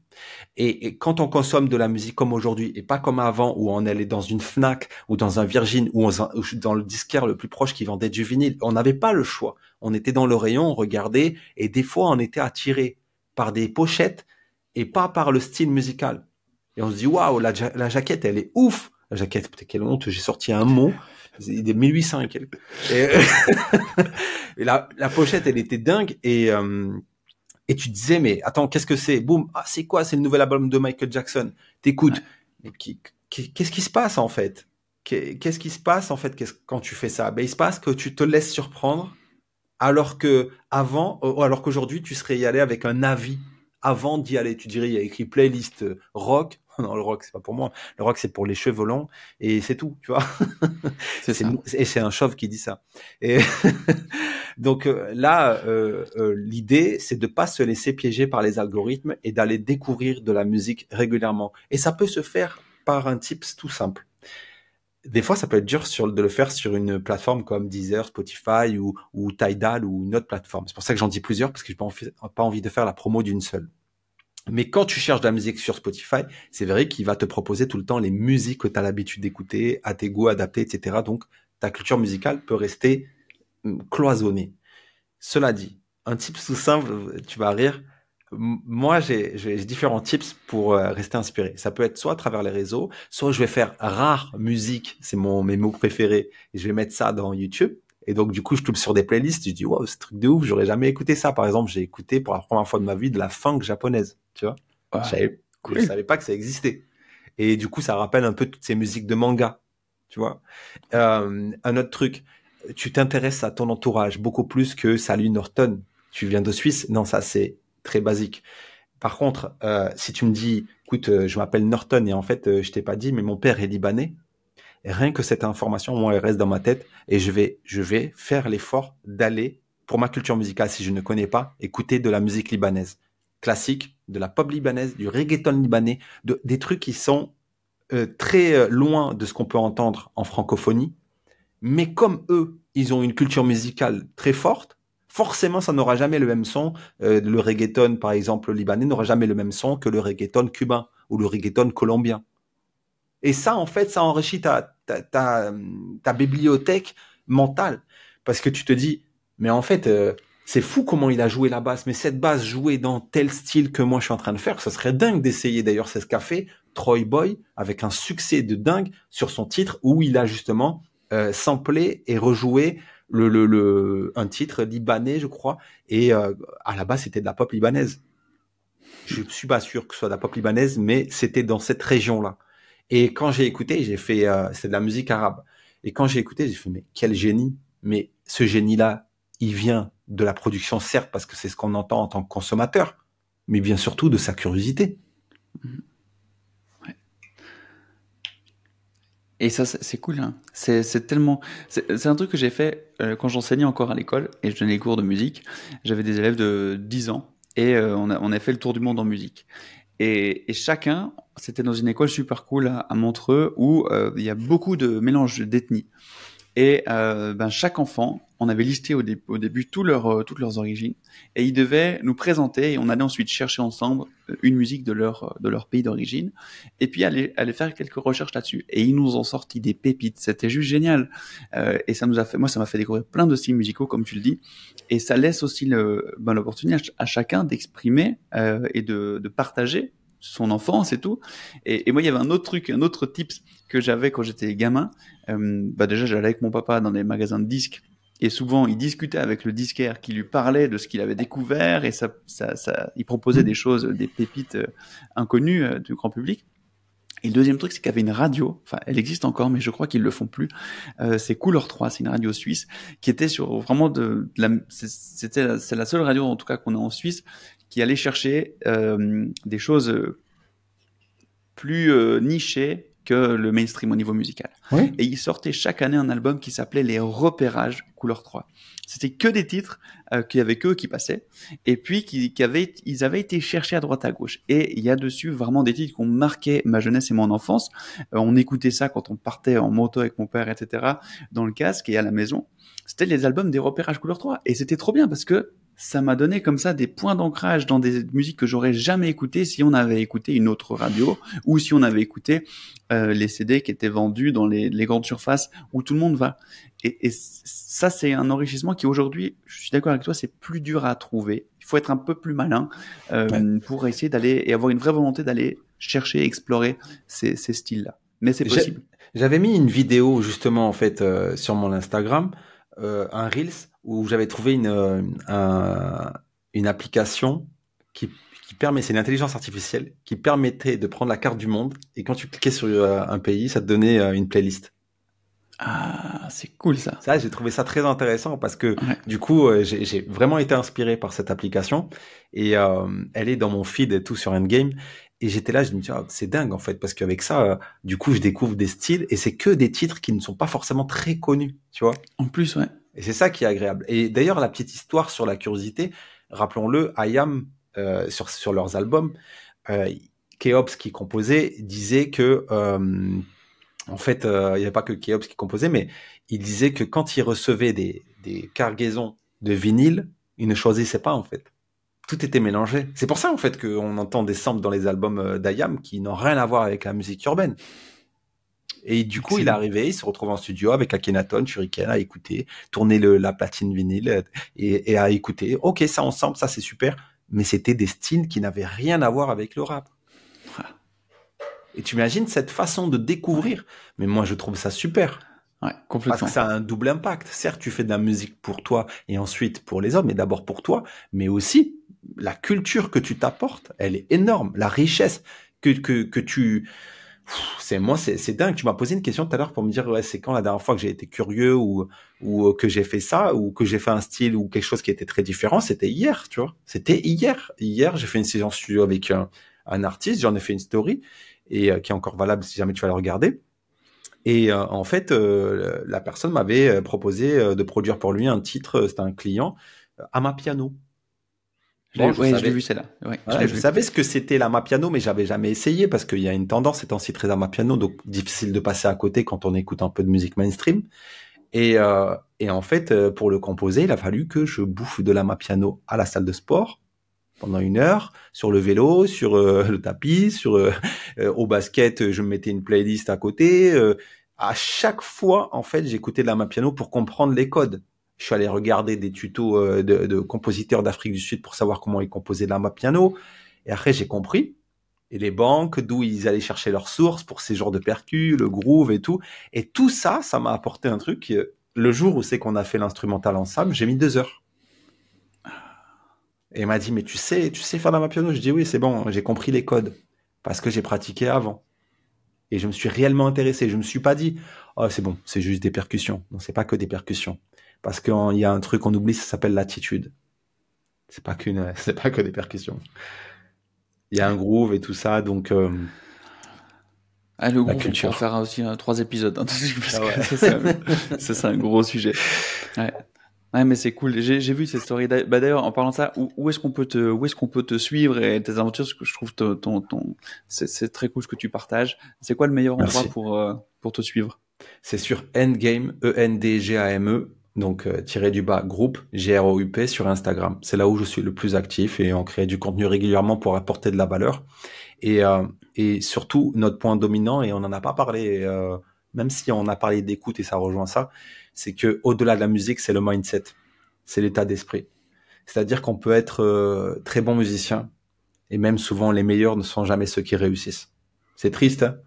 Et, et, quand on consomme de la musique comme aujourd'hui et pas comme avant où on allait dans une Fnac ou dans un Virgin ou dans le disquaire le plus proche qui vendait du vinyle, on n'avait pas le choix. On était dans le rayon, on regardait et des fois on était attiré par des pochettes et pas par le style musical. Et on se dit, waouh, la, la, jaquette, elle est ouf. La jaquette, peut-être quelle honte, j'ai sorti un mot, des 1800 et quelques. Et, et la, la, pochette, elle était dingue et, euh, et tu disais, mais attends, qu'est-ce que c'est? Boum, ah, c'est quoi? C'est le nouvel album de Michael Jackson. T'écoutes. Ouais. Qu'est-ce qui se passe en fait? Qu'est-ce qui se passe en fait? Quand tu fais ça? Ben, il se passe que tu te laisses surprendre alors que avant, euh, alors qu'aujourd'hui, tu serais y allé avec un avis avant d'y aller. Tu dirais, il y a écrit playlist euh, rock. Non, le rock, c'est pas pour moi. Le rock, c'est pour les cheveux longs et c'est tout, tu vois. C'est et c'est un chauve qui dit ça. Et donc euh, là, euh, euh, l'idée, c'est de pas se laisser piéger par les algorithmes et d'aller découvrir de la musique régulièrement. Et ça peut se faire par un tips tout simple des fois, ça peut être dur de le faire sur une plateforme comme Deezer, Spotify ou, ou Tidal ou une autre plateforme. C'est pour ça que j'en dis plusieurs parce que je n'ai pas envie de faire la promo d'une seule. Mais quand tu cherches de la musique sur Spotify, c'est vrai qu'il va te proposer tout le temps les musiques que tu as l'habitude d'écouter, à tes goûts adaptés, etc. Donc, ta culture musicale peut rester hum, cloisonnée. Cela dit, un type tout simple, tu vas rire, moi, j'ai différents tips pour euh, rester inspiré. Ça peut être soit à travers les réseaux, soit je vais faire rare musique, c'est mon mes mots préférés, et je vais mettre ça dans YouTube. Et donc, du coup, je tombe sur des playlists, je dis, wow, ce truc de ouf, j'aurais jamais écouté ça. Par exemple, j'ai écouté pour la première fois de ma vie de la funk japonaise, tu vois. Ouais, Je savais pas que ça existait. Et du coup, ça rappelle un peu toutes ces musiques de manga, tu vois. Euh, un autre truc, tu t'intéresses à ton entourage beaucoup plus que Salut Norton. Tu viens de Suisse. Non, ça, c'est très basique. Par contre, euh, si tu me dis, écoute, euh, je m'appelle Norton et en fait, euh, je t'ai pas dit, mais mon père est libanais, rien que cette information, moi, elle reste dans ma tête et je vais, je vais faire l'effort d'aller, pour ma culture musicale, si je ne connais pas, écouter de la musique libanaise. Classique, de la pop libanaise, du reggaeton libanais, de, des trucs qui sont très loin de ce qu'on peut entendre en francophonie. Mais comme eux, ils ont une culture musicale très forte, forcément, ça n'aura jamais le même son. Euh, le reggaeton, par exemple, libanais n'aura jamais le même son que le reggaeton cubain ou le reggaeton colombien. Et ça, en fait, ça enrichit ta, ta, ta, bibliothèque mentale. Parce que tu te dis, mais en fait, euh, c'est fou comment il a joué la basse, mais cette basse jouée dans tel style que moi je suis en train de faire, ce serait dingue d'essayer. D'ailleurs, c'est ce qu'a fait Troy Boy avec un succès de dingue sur son titre où il a justement euh, samplé et rejoué le, le, le, un titre libanais, je crois, et euh, à la base c'était de la pop libanaise. Je suis pas sûr que ce soit de la pop libanaise, mais c'était dans cette région-là. Et quand j'ai écouté, j'ai fait, euh, c'est de la musique arabe. Et quand j'ai écouté, j'ai fait, mais quel génie. Mais ce génie-là, il vient de la production, certes, parce que c'est ce qu'on entend en tant que consommateur, mais bien surtout de sa curiosité. Et ça, c'est cool. Hein. C'est tellement. C'est un truc que j'ai fait euh, quand j'enseignais encore à l'école et je donnais les cours de musique. J'avais des élèves de 10 ans et euh, on, a, fait le tour du monde en musique. Et, chacun, c'était dans une école super cool à, à Montreux où euh, il y a beaucoup de mélange d'ethnies. Et euh, ben, chaque enfant, on avait listé au, début tout leur, euh, toutes leurs origines, et ils devaient nous présenter, et on allait ensuite chercher ensemble euh, une musique de leur, de leur pays d'origine, et puis aller, aller faire quelques recherches là-dessus. Et ils nous ont sorti des pépites, c'était juste génial. Et ça nous a fait, moi, ça m'a fait découvrir plein de styles musicaux, comme tu le dis, et ça laisse aussi ben, l'opportunité à, chacun d'exprimer et de, de partager son enfance et tout. Et, et, moi, il y avait un autre truc, un autre tips que j'avais quand j'étais gamin. Euh, bah déjà, j'allais avec mon papa dans des magasins de disques. Et souvent, il discutait avec le disquaire qui lui parlait de ce qu'il avait découvert et ça, ça, ça, il proposait des choses, des pépites euh, inconnues euh, du grand public. Et le deuxième truc, c'est qu'il y avait une radio, enfin, elle existe encore, mais je crois qu'ils le font plus. Euh, c'est Couleur 3, c'est une radio suisse qui était sur vraiment de, de la, c'était, c'est la seule radio en tout cas qu'on a en Suisse qui allait chercher euh, des choses plus euh, nichées que le mainstream au niveau musical. Oui. Et ils sortaient chaque année un album qui s'appelait Les Repérages Couleur 3. C'était que des titres euh, qu'il y avait que qui passaient, et puis qui, qui avaient, ils avaient été cherchés à droite à gauche. Et il y a dessus vraiment des titres qui ont marqué ma jeunesse et mon enfance. Euh, on écoutait ça quand on partait en moto avec mon père, etc., dans le casque et à la maison. C'était les albums des Repérages Couleur 3. Et c'était trop bien parce que ça m'a donné comme ça des points d'ancrage dans des musiques que j'aurais jamais écoutées si on avait écouté une autre radio ou si on avait écouté euh, les CD qui étaient vendus dans les, les, grandes surfaces où tout le monde va. Et, et ça, c'est un enrichissement qui aujourd'hui, je suis d'accord avec toi, c'est plus dur à trouver. Il faut être un peu plus malin euh, ouais. pour essayer d'aller et avoir une vraie volonté d'aller chercher, explorer ces, ces styles-là. Mais c'est possible. J'avais mis une vidéo justement en fait euh, sur mon Instagram, euh, un reels où j'avais trouvé une, euh, un, une application qui, qui permet, c'est une intelligence artificielle, qui permettait de prendre la carte du monde et quand tu cliquais sur euh, un pays, ça te donnait euh, une playlist. Ah, c'est cool ça. Ça, j'ai trouvé ça très intéressant parce que ouais. du coup, j'ai vraiment été inspiré par cette application et euh, elle est dans mon feed et tout sur Endgame. Et j'étais là, je me dis, oh, c'est dingue en fait, parce qu'avec ça, euh, du coup, je découvre des styles et c'est que des titres qui ne sont pas forcément très connus, tu vois. En plus, ouais. Et c'est ça qui est agréable. Et d'ailleurs, la petite histoire sur la curiosité, rappelons-le, IAM, euh, sur, sur leurs albums, euh, Keops qui composait disait que, euh, en fait, euh, il n'y avait pas que Keops qui composait, mais il disait que quand il recevait des, des cargaisons de vinyle, il ne choisissait pas, en fait. Tout était mélangé. C'est pour ça, en fait, qu'on entend des samples dans les albums euh, d'IAM qui n'ont rien à voir avec la musique urbaine. Et du coup, Excellent. il est arrivé, il se retrouve en studio avec Akhenaton, Shuriken, à écouter, tourner le, la platine vinyle et, et, à écouter. Ok, ça ensemble, ça c'est super. Mais c'était des styles qui n'avaient rien à voir avec le rap. Et tu imagines cette façon de découvrir. Mais moi, je trouve ça super. Ouais, complètement. Parce que ça a un double impact. Certes, tu fais de la musique pour toi et ensuite pour les autres, mais d'abord pour toi, mais aussi la culture que tu t'apportes, elle est énorme. La richesse que, que, que tu, c'est moi c'est dingue. Tu m'as posé une question tout à l'heure pour me dire ouais c'est quand la dernière fois que j'ai été curieux ou ou que j'ai fait ça ou que j'ai fait un style ou quelque chose qui était très différent c'était hier tu vois. C'était hier. Hier j'ai fait une séance studio avec un, artiste j'en ai fait une story et euh, qui est encore valable si jamais tu vas la regarder. Et euh, en fait euh, la personne m'avait proposé de produire pour lui un titre c'était un client à ma piano Bon, je, ouais, je l'ai vu celle-là. Ouais, ouais, je, je savais ce que c'était la piano, mais j'avais jamais essayé parce qu'il y a une tendance ces temps-ci très à piano, donc difficile de passer à côté quand on écoute un peu de musique mainstream. Et, euh, et en fait, euh, pour le composer, il a fallu que je bouffe de la piano à la salle de sport pendant une heure sur le vélo, sur euh, le tapis, sur euh, euh, au basket, je me mettais une playlist à côté. à chaque fois, en fait, j'écoutais de la piano pour comprendre les codes je suis allé regarder des tutos euh, de, compositeurs d'Afrique du Sud pour savoir comment ils composaient de la piano. Et après, j'ai compris. Et les banques, d'où ils allaient chercher leurs sources pour ces genres de percus, le groove et tout. Et tout ça, ça m'a apporté un truc. Le jour où c'est qu'on a fait l'instrumental ensemble, j'ai mis deux heures. Et il m'a dit, mais tu sais, tu sais faire de la piano? Je dis oui, c'est bon, j'ai compris les codes parce que j'ai pratiqué avant. Et je me suis réellement intéressé. Je me suis pas dit, oh, c'est bon, c'est juste des percussions. Non, c'est pas que des percussions. Parce qu'il y a un truc qu'on oublie, ça s'appelle l'attitude. C'est pas qu'une, c'est pas que des percussions. Il y a un groove et tout ça, donc. Euh, ah, le groove, on faire aussi trois épisodes. Hein, ah c'est un gros sujet. Ouais. Ouais, mais c'est cool. J'ai vu cette story. Bah d'ailleurs, en parlant de ça, où, où est-ce qu'on peut te, où est-ce qu'on peut te suivre et tes aventures? Parce que je trouve ton, ton, ton c'est très cool ce que tu partages. C'est quoi le meilleur endroit pour euh, pour te suivre? C'est sur Endgame, E N D G A M E, donc euh, tiré du bas groupe G R O U P sur Instagram. C'est là où je suis le plus actif et on crée du contenu régulièrement pour apporter de la valeur. Et euh, et surtout notre point dominant et on en a pas parlé. Euh, même si on a parlé d'écoute et ça rejoint ça, c'est que au-delà de la musique, c'est le mindset, c'est l'état d'esprit. C'est-à-dire qu'on peut être euh, très bon musicien et même souvent les meilleurs ne sont jamais ceux qui réussissent. C'est triste, hein,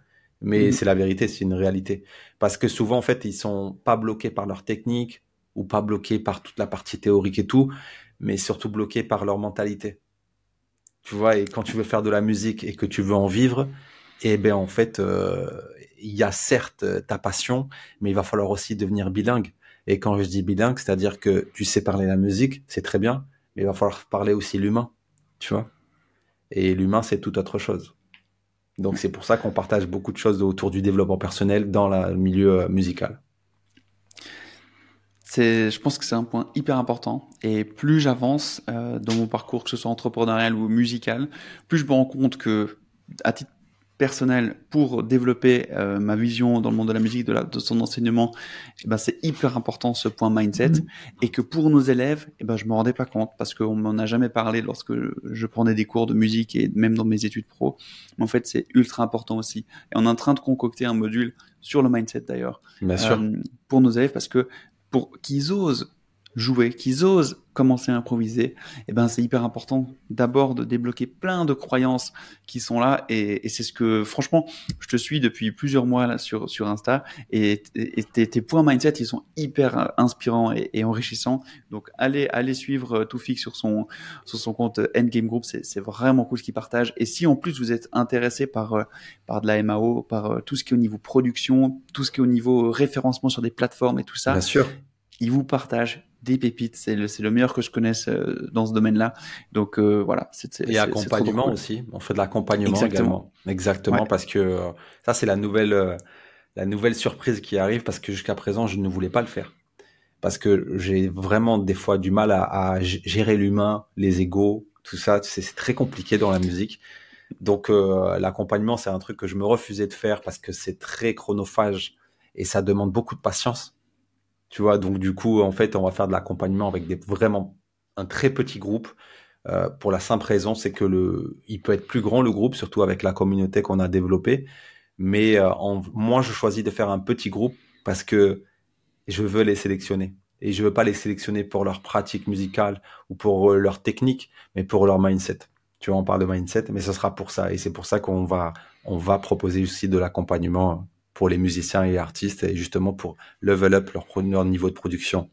mais mhm. c'est la vérité, c'est une réalité. Parce que souvent en fait, ils sont pas bloqués par leur technique ou pas bloqués par toute la partie théorique et tout, mais surtout bloqués par leur mentalité. Tu vois, et quand tu veux faire de la musique et que tu veux en vivre, eh ben en fait, euh, il y a certes euh, ta passion, mais il va falloir aussi devenir bilingue. Et quand je dis bilingue, c'est-à-dire que tu sais parler la musique, c'est très bien, mais il va falloir parler aussi l'humain, tu vois. Et l'humain, c'est tout autre chose. Donc c'est pour ça qu'on partage beaucoup de choses autour du développement personnel dans le milieu euh, musical. C'est, je pense que c'est un point hyper important. Et plus j'avance euh, dans mon parcours, que ce soit entrepreneurial ou musical, plus je me rends compte que, à titre personnel pour développer euh, ma vision dans le monde de la musique, de, la, de son enseignement, eh ben c'est hyper important ce point mindset mhm. et que pour nos élèves, eh ben je me rendais pas compte parce qu'on m'en a jamais parlé lorsque je, prenais des cours de musique et même dans mes études pro. Mais en fait, c'est ultra important aussi. Et on est en train de concocter un module sur le mindset d'ailleurs euh, pour nos élèves parce que pour qu'ils osent jouer, qu'ils osent commencer à improviser, eh ben c'est hyper important d'abord de débloquer plein de croyances qui sont là et, et c'est ce que franchement je te suis depuis plusieurs mois là sur sur Insta et, et tes, tes, points mindset ils sont hyper inspirants et, et enrichissants. Donc allez allez suivre euh, Toufik sur son sur son compte Endgame Group c'est c'est vraiment cool ce qu'il partage. Et si en plus vous êtes intéressé par euh, par de la MAO par euh, tout ce qui est au niveau production tout ce qui est au niveau référencement sur des plateformes et tout ça bien sûr. il vous partage des pépites. C'est le, le, meilleur que je connaisse euh, dans ce domaine-là. Donc euh, voilà. C'est, et accompagnement aussi. On fait de l'accompagnement également. Exactement, parce que euh, ça c'est la nouvelle la nouvelle surprise qui arrive parce que jusqu'à présent je ne voulais pas le faire parce que j'ai vraiment des fois du mal à, à gérer l'humain, les égaux, tout ça. C'est, très compliqué dans la musique. Donc l'accompagnement c'est un truc que je me refusais de faire parce que c'est très chronophage et ça demande beaucoup de patience tu vois, donc du coup, en fait, on va faire de l'accompagnement avec des vraiment un très petit groupe. Euh, pour la simple raison, c'est que le, il peut être plus grand le groupe, surtout avec la communauté qu'on a développée. Mais euh, moi, je choisis de faire un petit groupe parce que je veux les sélectionner. Et je veux pas les sélectionner pour leur pratique musicale ou pour euh, leur technique, mais pour leur mindset. Tu vois, on parle de mindset, mais ce sera pour ça. Et c'est pour ça qu'on va, on va proposer aussi de l'accompagnement pour les musiciens et artistes et justement pour level up leur, leur niveau de production.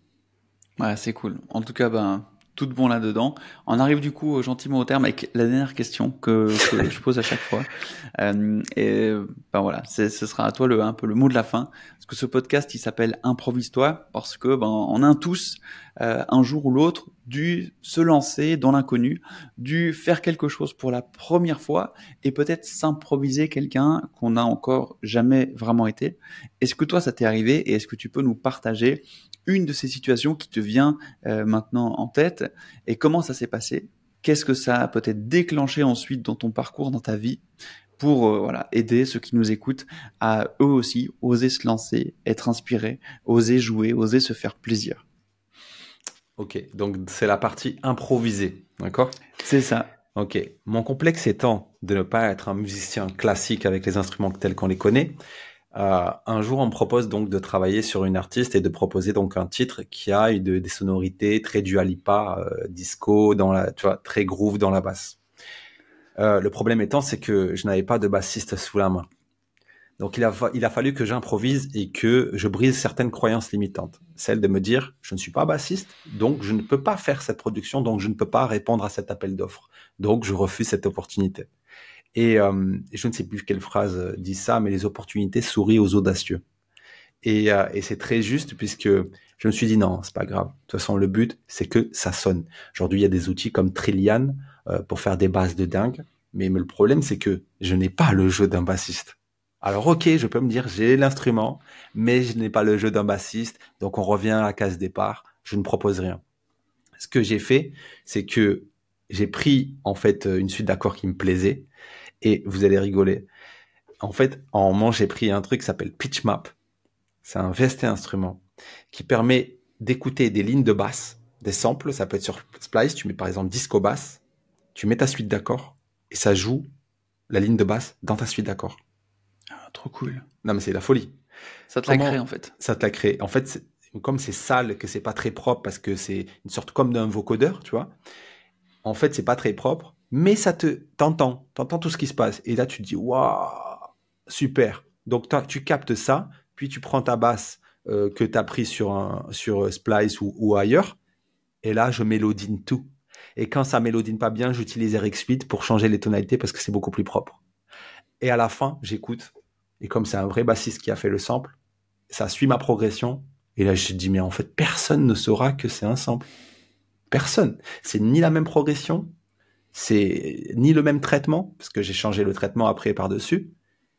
Ouais, c'est cool. En tout cas, ben, tout bon là-dedans. On arrive du coup gentiment au terme avec la dernière question que, que je pose à chaque fois. Euh, et ben voilà, ce sera à toi le, un peu le mot de la fin. Parce que ce podcast, il s'appelle Improvise-toi parce que ben, on a tous euh, un jour ou l'autre dû se lancer dans l'inconnu, dû faire quelque chose pour la première fois et peut-être s'improviser quelqu'un qu'on n'a encore jamais vraiment été. Est-ce que toi, ça t'est arrivé et est-ce que tu peux nous partager une de ces situations qui te vient euh, maintenant en tête et comment ça s'est passé? Qu'est-ce que ça a peut-être déclenché ensuite dans ton parcours, dans ta vie pour euh, voilà aider ceux qui nous écoutent à eux aussi oser se lancer, être inspirés, oser jouer, oser se faire plaisir? Ok, donc c'est la partie improvisée, d'accord? C'est ça. Ok, mon complexe étant de ne pas être un musicien classique avec les instruments tels qu'on les connaît, euh, un jour, on me propose donc de travailler sur une artiste et de proposer donc un titre qui a une, des sonorités très dualipa, euh, disco, dans la, tu vois, très groove dans la basse. Euh, le problème étant, c'est que je n'avais pas de bassiste sous la main. Donc il a, il a fallu que j'improvise et que je brise certaines croyances limitantes. Celle de me dire, je ne suis pas bassiste, donc je ne peux pas faire cette production, donc je ne peux pas répondre à cet appel d'offres. Donc je refuse cette opportunité. Et euh, je ne sais plus quelle phrase dit ça, mais les opportunités sourient aux audacieux. Et, euh, et c'est très juste puisque je me suis dit non, c'est pas grave. De toute façon, le but, c'est que ça sonne. Aujourd'hui, il y a des outils comme Trillian euh, pour faire des basses de dingue. Mais, mais le problème, c'est que je n'ai pas le jeu d'un bassiste. Alors ok, je peux me dire j'ai l'instrument, mais je n'ai pas le jeu d'un bassiste, donc on revient à la case départ, je ne propose rien. Ce que j'ai fait, c'est que j'ai pris en fait une suite d'accords qui me plaisait, et vous allez rigoler. En fait, en moment, j'ai pris un truc qui s'appelle Pitch Map. C'est un VST instrument qui permet d'écouter des lignes de basse, des samples, ça peut être sur Splice, tu mets par exemple disco basse, tu mets ta suite d'accords, et ça joue la ligne de basse dans ta suite d'accords. Ah, trop cool. Non, mais c'est la folie. Ça te la crée, en fait. Ça te la crée. En fait, comme c'est sale, que c'est pas très propre, parce que c'est une sorte comme d'un vocodeur, tu vois. En fait, c'est pas très propre, mais ça te, t'entends, t'entends tout ce qui se passe. Et là, tu te dis, waouh, super. Donc, tu captes ça, puis tu prends ta basse euh, que tu as pris sur, un, sur Splice ou, ou ailleurs, et là, je mélodine tout. Et quand ça mélodine pas bien, j'utilise RX8 pour changer les tonalités parce que c'est beaucoup plus propre. Et à la fin, j'écoute et comme c'est un vrai bassiste qui a fait le sample, ça suit ma progression. Et là, je dis, mais en fait, personne ne saura que c'est un sample. Personne. C'est ni la même progression, c'est ni le même traitement, parce que j'ai changé le traitement après par-dessus.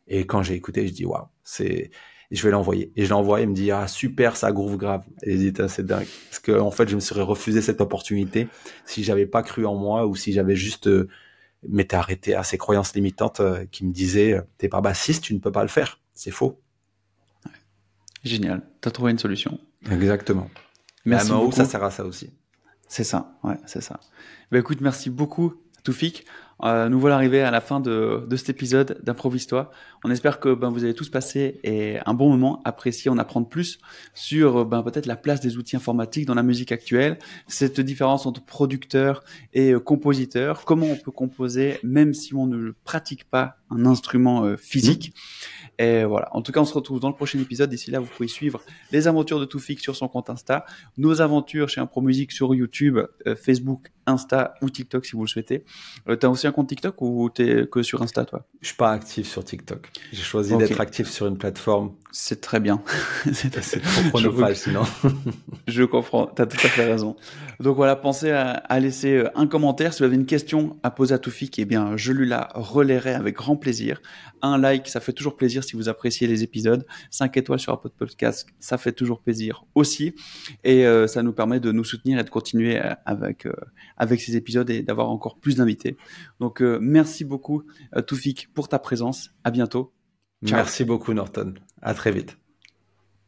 Et quand j'ai écouté, je dis, waouh, c'est, je vais l'envoyer. Et je l'envoie, il me dit, ah, super, ça groove grave. Et je dis, c'est dingue. Parce que, en fait, je me serais refusé cette opportunité si j'avais pas cru en moi ou si j'avais juste, euh, m'étais arrêté à ces croyances limitantes euh, qui me disaient euh, t'es pas bassiste, tu ne peux pas le faire. C'est faux. Génial, as trouvé une solution. Exactement. Merci beaucoup. ça sert à ça aussi. C'est ça, ouais, c'est ça. Bah écoute, merci beaucoup, Toufik. Euh, nous voilà arrivés à la fin de, de cet épisode d'Improvise-toi. On espère que ben, vous avez tous passé et un bon moment, apprécié en apprendre plus sur ben, peut-être la place des outils informatiques dans la musique actuelle, cette différence entre producteur et euh, compositeur, comment on peut composer même si on ne pratique pas un instrument euh, physique. Et voilà. En tout cas, on se retrouve dans le prochain épisode. D'ici là, vous pouvez suivre les aventures de Toufik sur son compte Insta, nos aventures chez Impro Musique sur YouTube, euh, Facebook, Insta ou TikTok si vous le souhaitez. Euh, t'as aussi un compte TikTok ou t'es que sur Insta, toi? Je suis pas actif sur TikTok. J'ai choisi d'être actif sur une plateforme. C'est très bien. c'est trop chronophage sinon. je comprends. T'as tout à fait raison. Donc voilà, pensez à, à, laisser euh, un commentaire si vous avez une question à poser à Toufik. Eh bien, je lui la relayerai avec grand plaisir. Un like, ça fait toujours plaisir si vous appréciez les épisodes. 5 étoiles sur Apple Podcast, ça fait toujours plaisir aussi. Et euh, ça nous permet de nous soutenir et de continuer euh, avec, euh, avec ces épisodes et d'avoir encore plus d'invités. Donc merci beaucoup Toufik pour ta présence. À bientôt. Merci beaucoup Norton. À très vite.